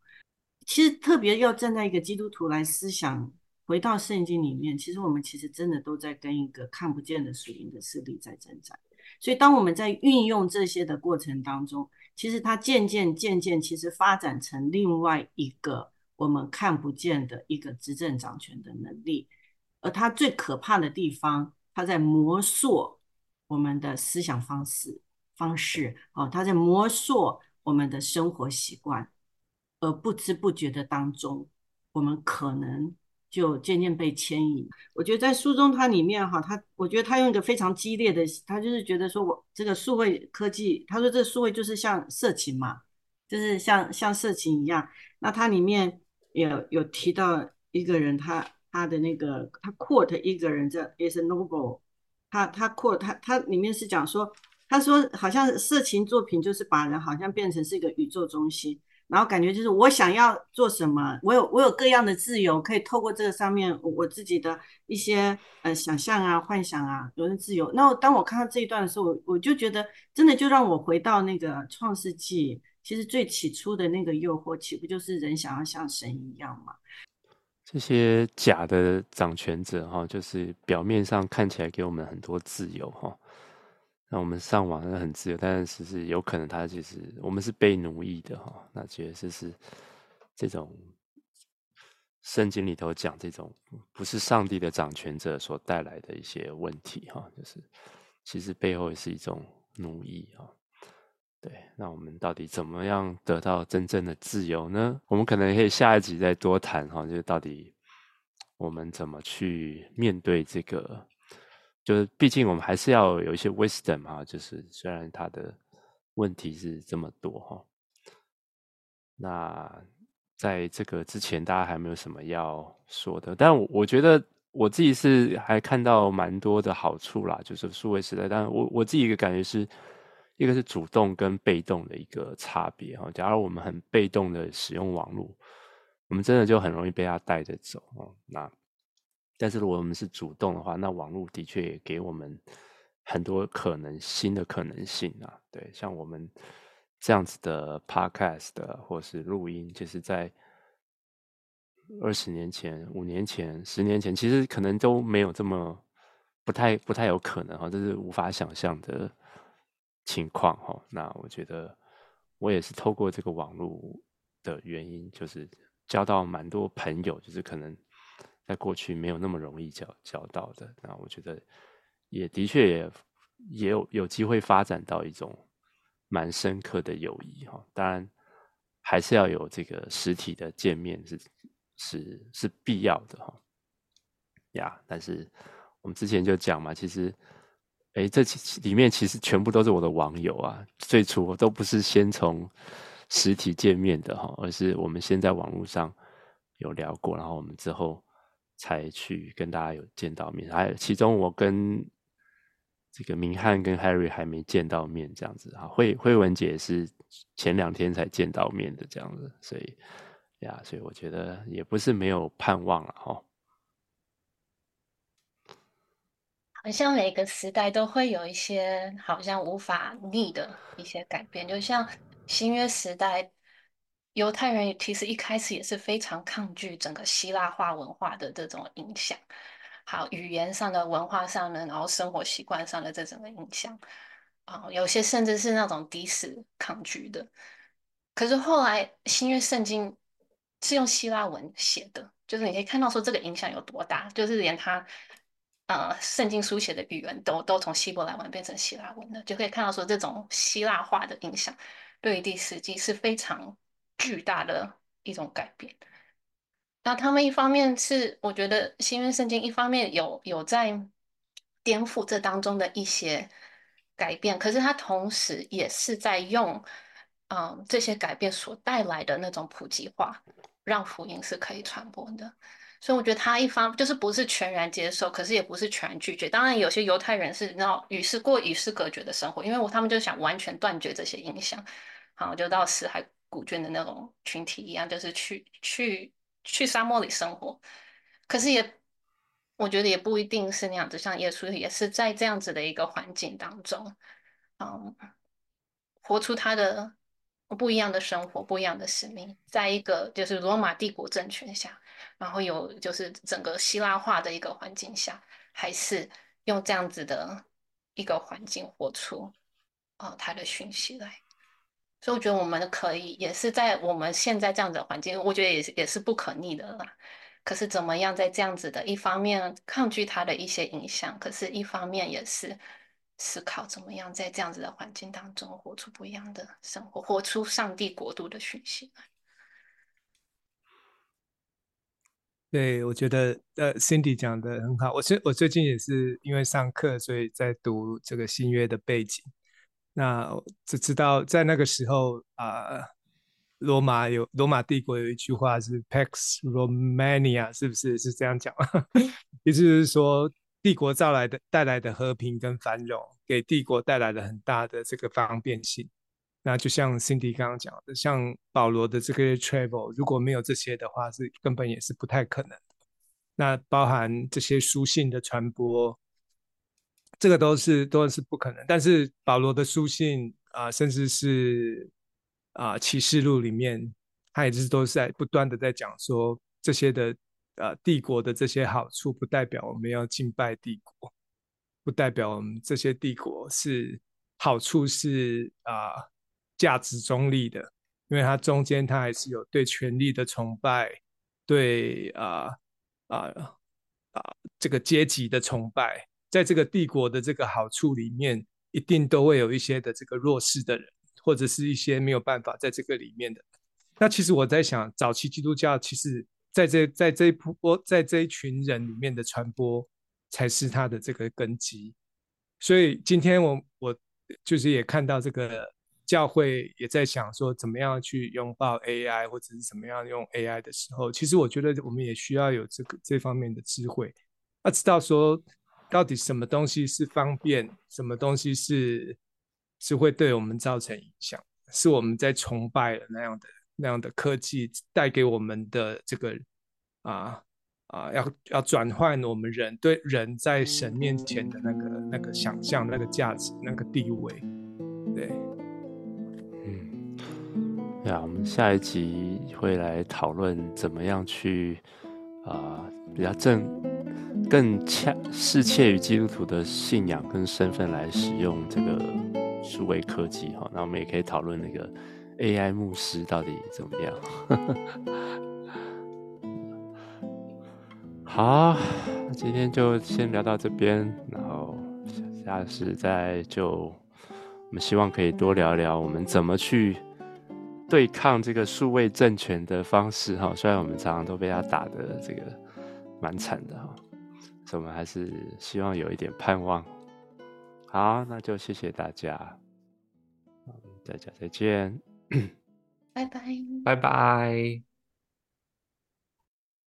其实特别要站在一个基督徒来思想，回到圣经里面，其实我们其实真的都在跟一个看不见的属灵的势力在征战。所以当我们在运用这些的过程当中，其实它渐渐渐渐，其实发展成另外一个我们看不见的一个执政掌权的能力。而它最可怕的地方，它在磨塑我们的思想方式方式，哦，它在磨塑我们的生活习惯。而不知不觉的当中，我们可能就渐渐被牵引。我觉得在书中，它里面哈，他我觉得他用一个非常激烈的，他就是觉得说我这个数位科技，他说这数位就是像色情嘛，就是像像色情一样。那它里面有有提到一个人，他他的那个他 quote 一个人叫 is noble，他他 quote 他他里面是讲说，他说好像色情作品就是把人好像变成是一个宇宙中心。然后感觉就是我想要做什么，我有我有各样的自由，可以透过这个上面我自己的一些呃想象啊、幻想啊，有的自由。那当我看到这一段的时候，我我就觉得真的就让我回到那个创世纪，其实最起初的那个诱惑，岂不就是人想要像神一样吗？这些假的掌权者哈，就是表面上看起来给我们很多自由哈。那我们上网很自由，但是其实有可能他其实我们是被奴役的哈。那其实是这种圣经里头讲这种不是上帝的掌权者所带来的一些问题哈，就是其实背后也是一种奴役啊。对，那我们到底怎么样得到真正的自由呢？我们可能可以下一集再多谈哈，就是到底我们怎么去面对这个。就是，毕竟我们还是要有一些 wisdom 哈，就是虽然他的问题是这么多哈，那在这个之前，大家还没有什么要说的。但我我觉得我自己是还看到蛮多的好处啦，就是数位时代。但我我自己一个感觉是，一个是主动跟被动的一个差别哈。假如我们很被动的使用网络，我们真的就很容易被他带着走哦。那但是如果我们是主动的话，那网络的确也给我们很多可能新的可能性啊。对，像我们这样子的 podcast 的或是录音，就是在二十年前、五年前、十年前，其实可能都没有这么不太不太有可能哈，这是无法想象的情况哈。那我觉得我也是透过这个网络的原因，就是交到蛮多朋友，就是可能。在过去没有那么容易交交到的，那我觉得也的确也也有有机会发展到一种蛮深刻的友谊哈。当然还是要有这个实体的见面是是是必要的哈。呀，但是我们之前就讲嘛，其实诶，这其里面其实全部都是我的网友啊，最初我都不是先从实体见面的哈，而是我们先在网络上有聊过，然后我们之后。才去跟大家有见到面，还其中我跟这个明翰跟 Harry 还没见到面，这样子啊，慧慧文姐是前两天才见到面的这样子，所以呀，所以我觉得也不是没有盼望了哈。好像每个时代都会有一些好像无法逆的一些改变，就像新约时代。犹太人其实一开始也是非常抗拒整个希腊化文化的这种影响，好，语言上的、文化上的，然后生活习惯上的这种的影响，啊，有些甚至是那种敌视、抗拒的。可是后来新约圣经是用希腊文写的，就是你可以看到说这个影响有多大，就是连他呃圣经书写的语言都都从希伯来文变成希腊文了，就可以看到说这种希腊化的影响对于第四纪是非常。巨大的一种改变。那他们一方面是，我觉得新约圣经一方面有有在颠覆这当中的一些改变，可是他同时也是在用，嗯，这些改变所带来的那种普及化，让福音是可以传播的。所以我觉得他一方就是不是全然接受，可是也不是全拒绝。当然，有些犹太人是要与世过与世隔绝的生活，因为我他们就想完全断绝这些影响，好，就到死海。古卷的那种群体一样，就是去去去沙漠里生活，可是也我觉得也不一定是那样子。像耶稣也是在这样子的一个环境当中，嗯，活出他的不一样的生活，不一样的使命，在一个就是罗马帝国政权下，然后有就是整个希腊化的一个环境下，还是用这样子的一个环境活出啊、他的讯息来。所以我觉得我们可以也是在我们现在这样的环境，我觉得也是也是不可逆的啦。可是怎么样在这样子的一方面抗拒它的一些影响，可是一方面也是思考怎么样在这样子的环境当中活出不一样的生活，活出上帝国度的讯息。对，我觉得呃，Cindy 讲的很好。我最我最近也是因为上课，所以在读这个新约的背景。那只知道在那个时候啊、呃，罗马有罗马帝国有一句话是 Pax Romania，是不是是这样讲？[laughs] [laughs] 也就是说，帝国造来的带来的和平跟繁荣，给帝国带来了很大的这个方便性。那就像 Cindy 刚刚讲的，像保罗的这个 travel，如果没有这些的话，是根本也是不太可能的。那包含这些书信的传播，这个都是都是不可能。但是保罗的书信啊、甚至是啊启示录里面，他也是都是在不断的在讲说这些的呃帝国的这些好处，不代表我们要敬拜帝国，不代表我们这些帝国是好处是啊、价值中立的，因为它中间它还是有对权力的崇拜，对啊啊啊这个阶级的崇拜，在这个帝国的这个好处里面，一定都会有一些的这个弱势的人，或者是一些没有办法在这个里面的。那其实我在想，早期基督教其实在这在这一波在这一群人里面的传播，才是它的这个根基。所以今天我我就是也看到这个教会也在想说，怎么样去拥抱 AI，或者是怎么样用 AI 的时候，其实我觉得我们也需要有这个这方面的智慧，要知道说到底什么东西是方便，什么东西是是会对我们造成影响，是我们在崇拜的那样的。那样的科技带给我们的这个啊啊，要要转换我们人对人在神面前的那个那个想象、那个价值、那个地位，对，嗯，呀，我们下一集会来讨论怎么样去啊比较正更恰适切于基督徒的信仰跟身份来使用这个数位科技哈，那我们也可以讨论那个。AI 牧师到底怎么样？[laughs] 好，今天就先聊到这边，然后下次再就我们希望可以多聊聊我们怎么去对抗这个数位政权的方式哈。虽然我们常常都被他打得这个蛮惨的哈，所以我们还是希望有一点盼望。好，那就谢谢大家，大家再见。拜拜，拜拜。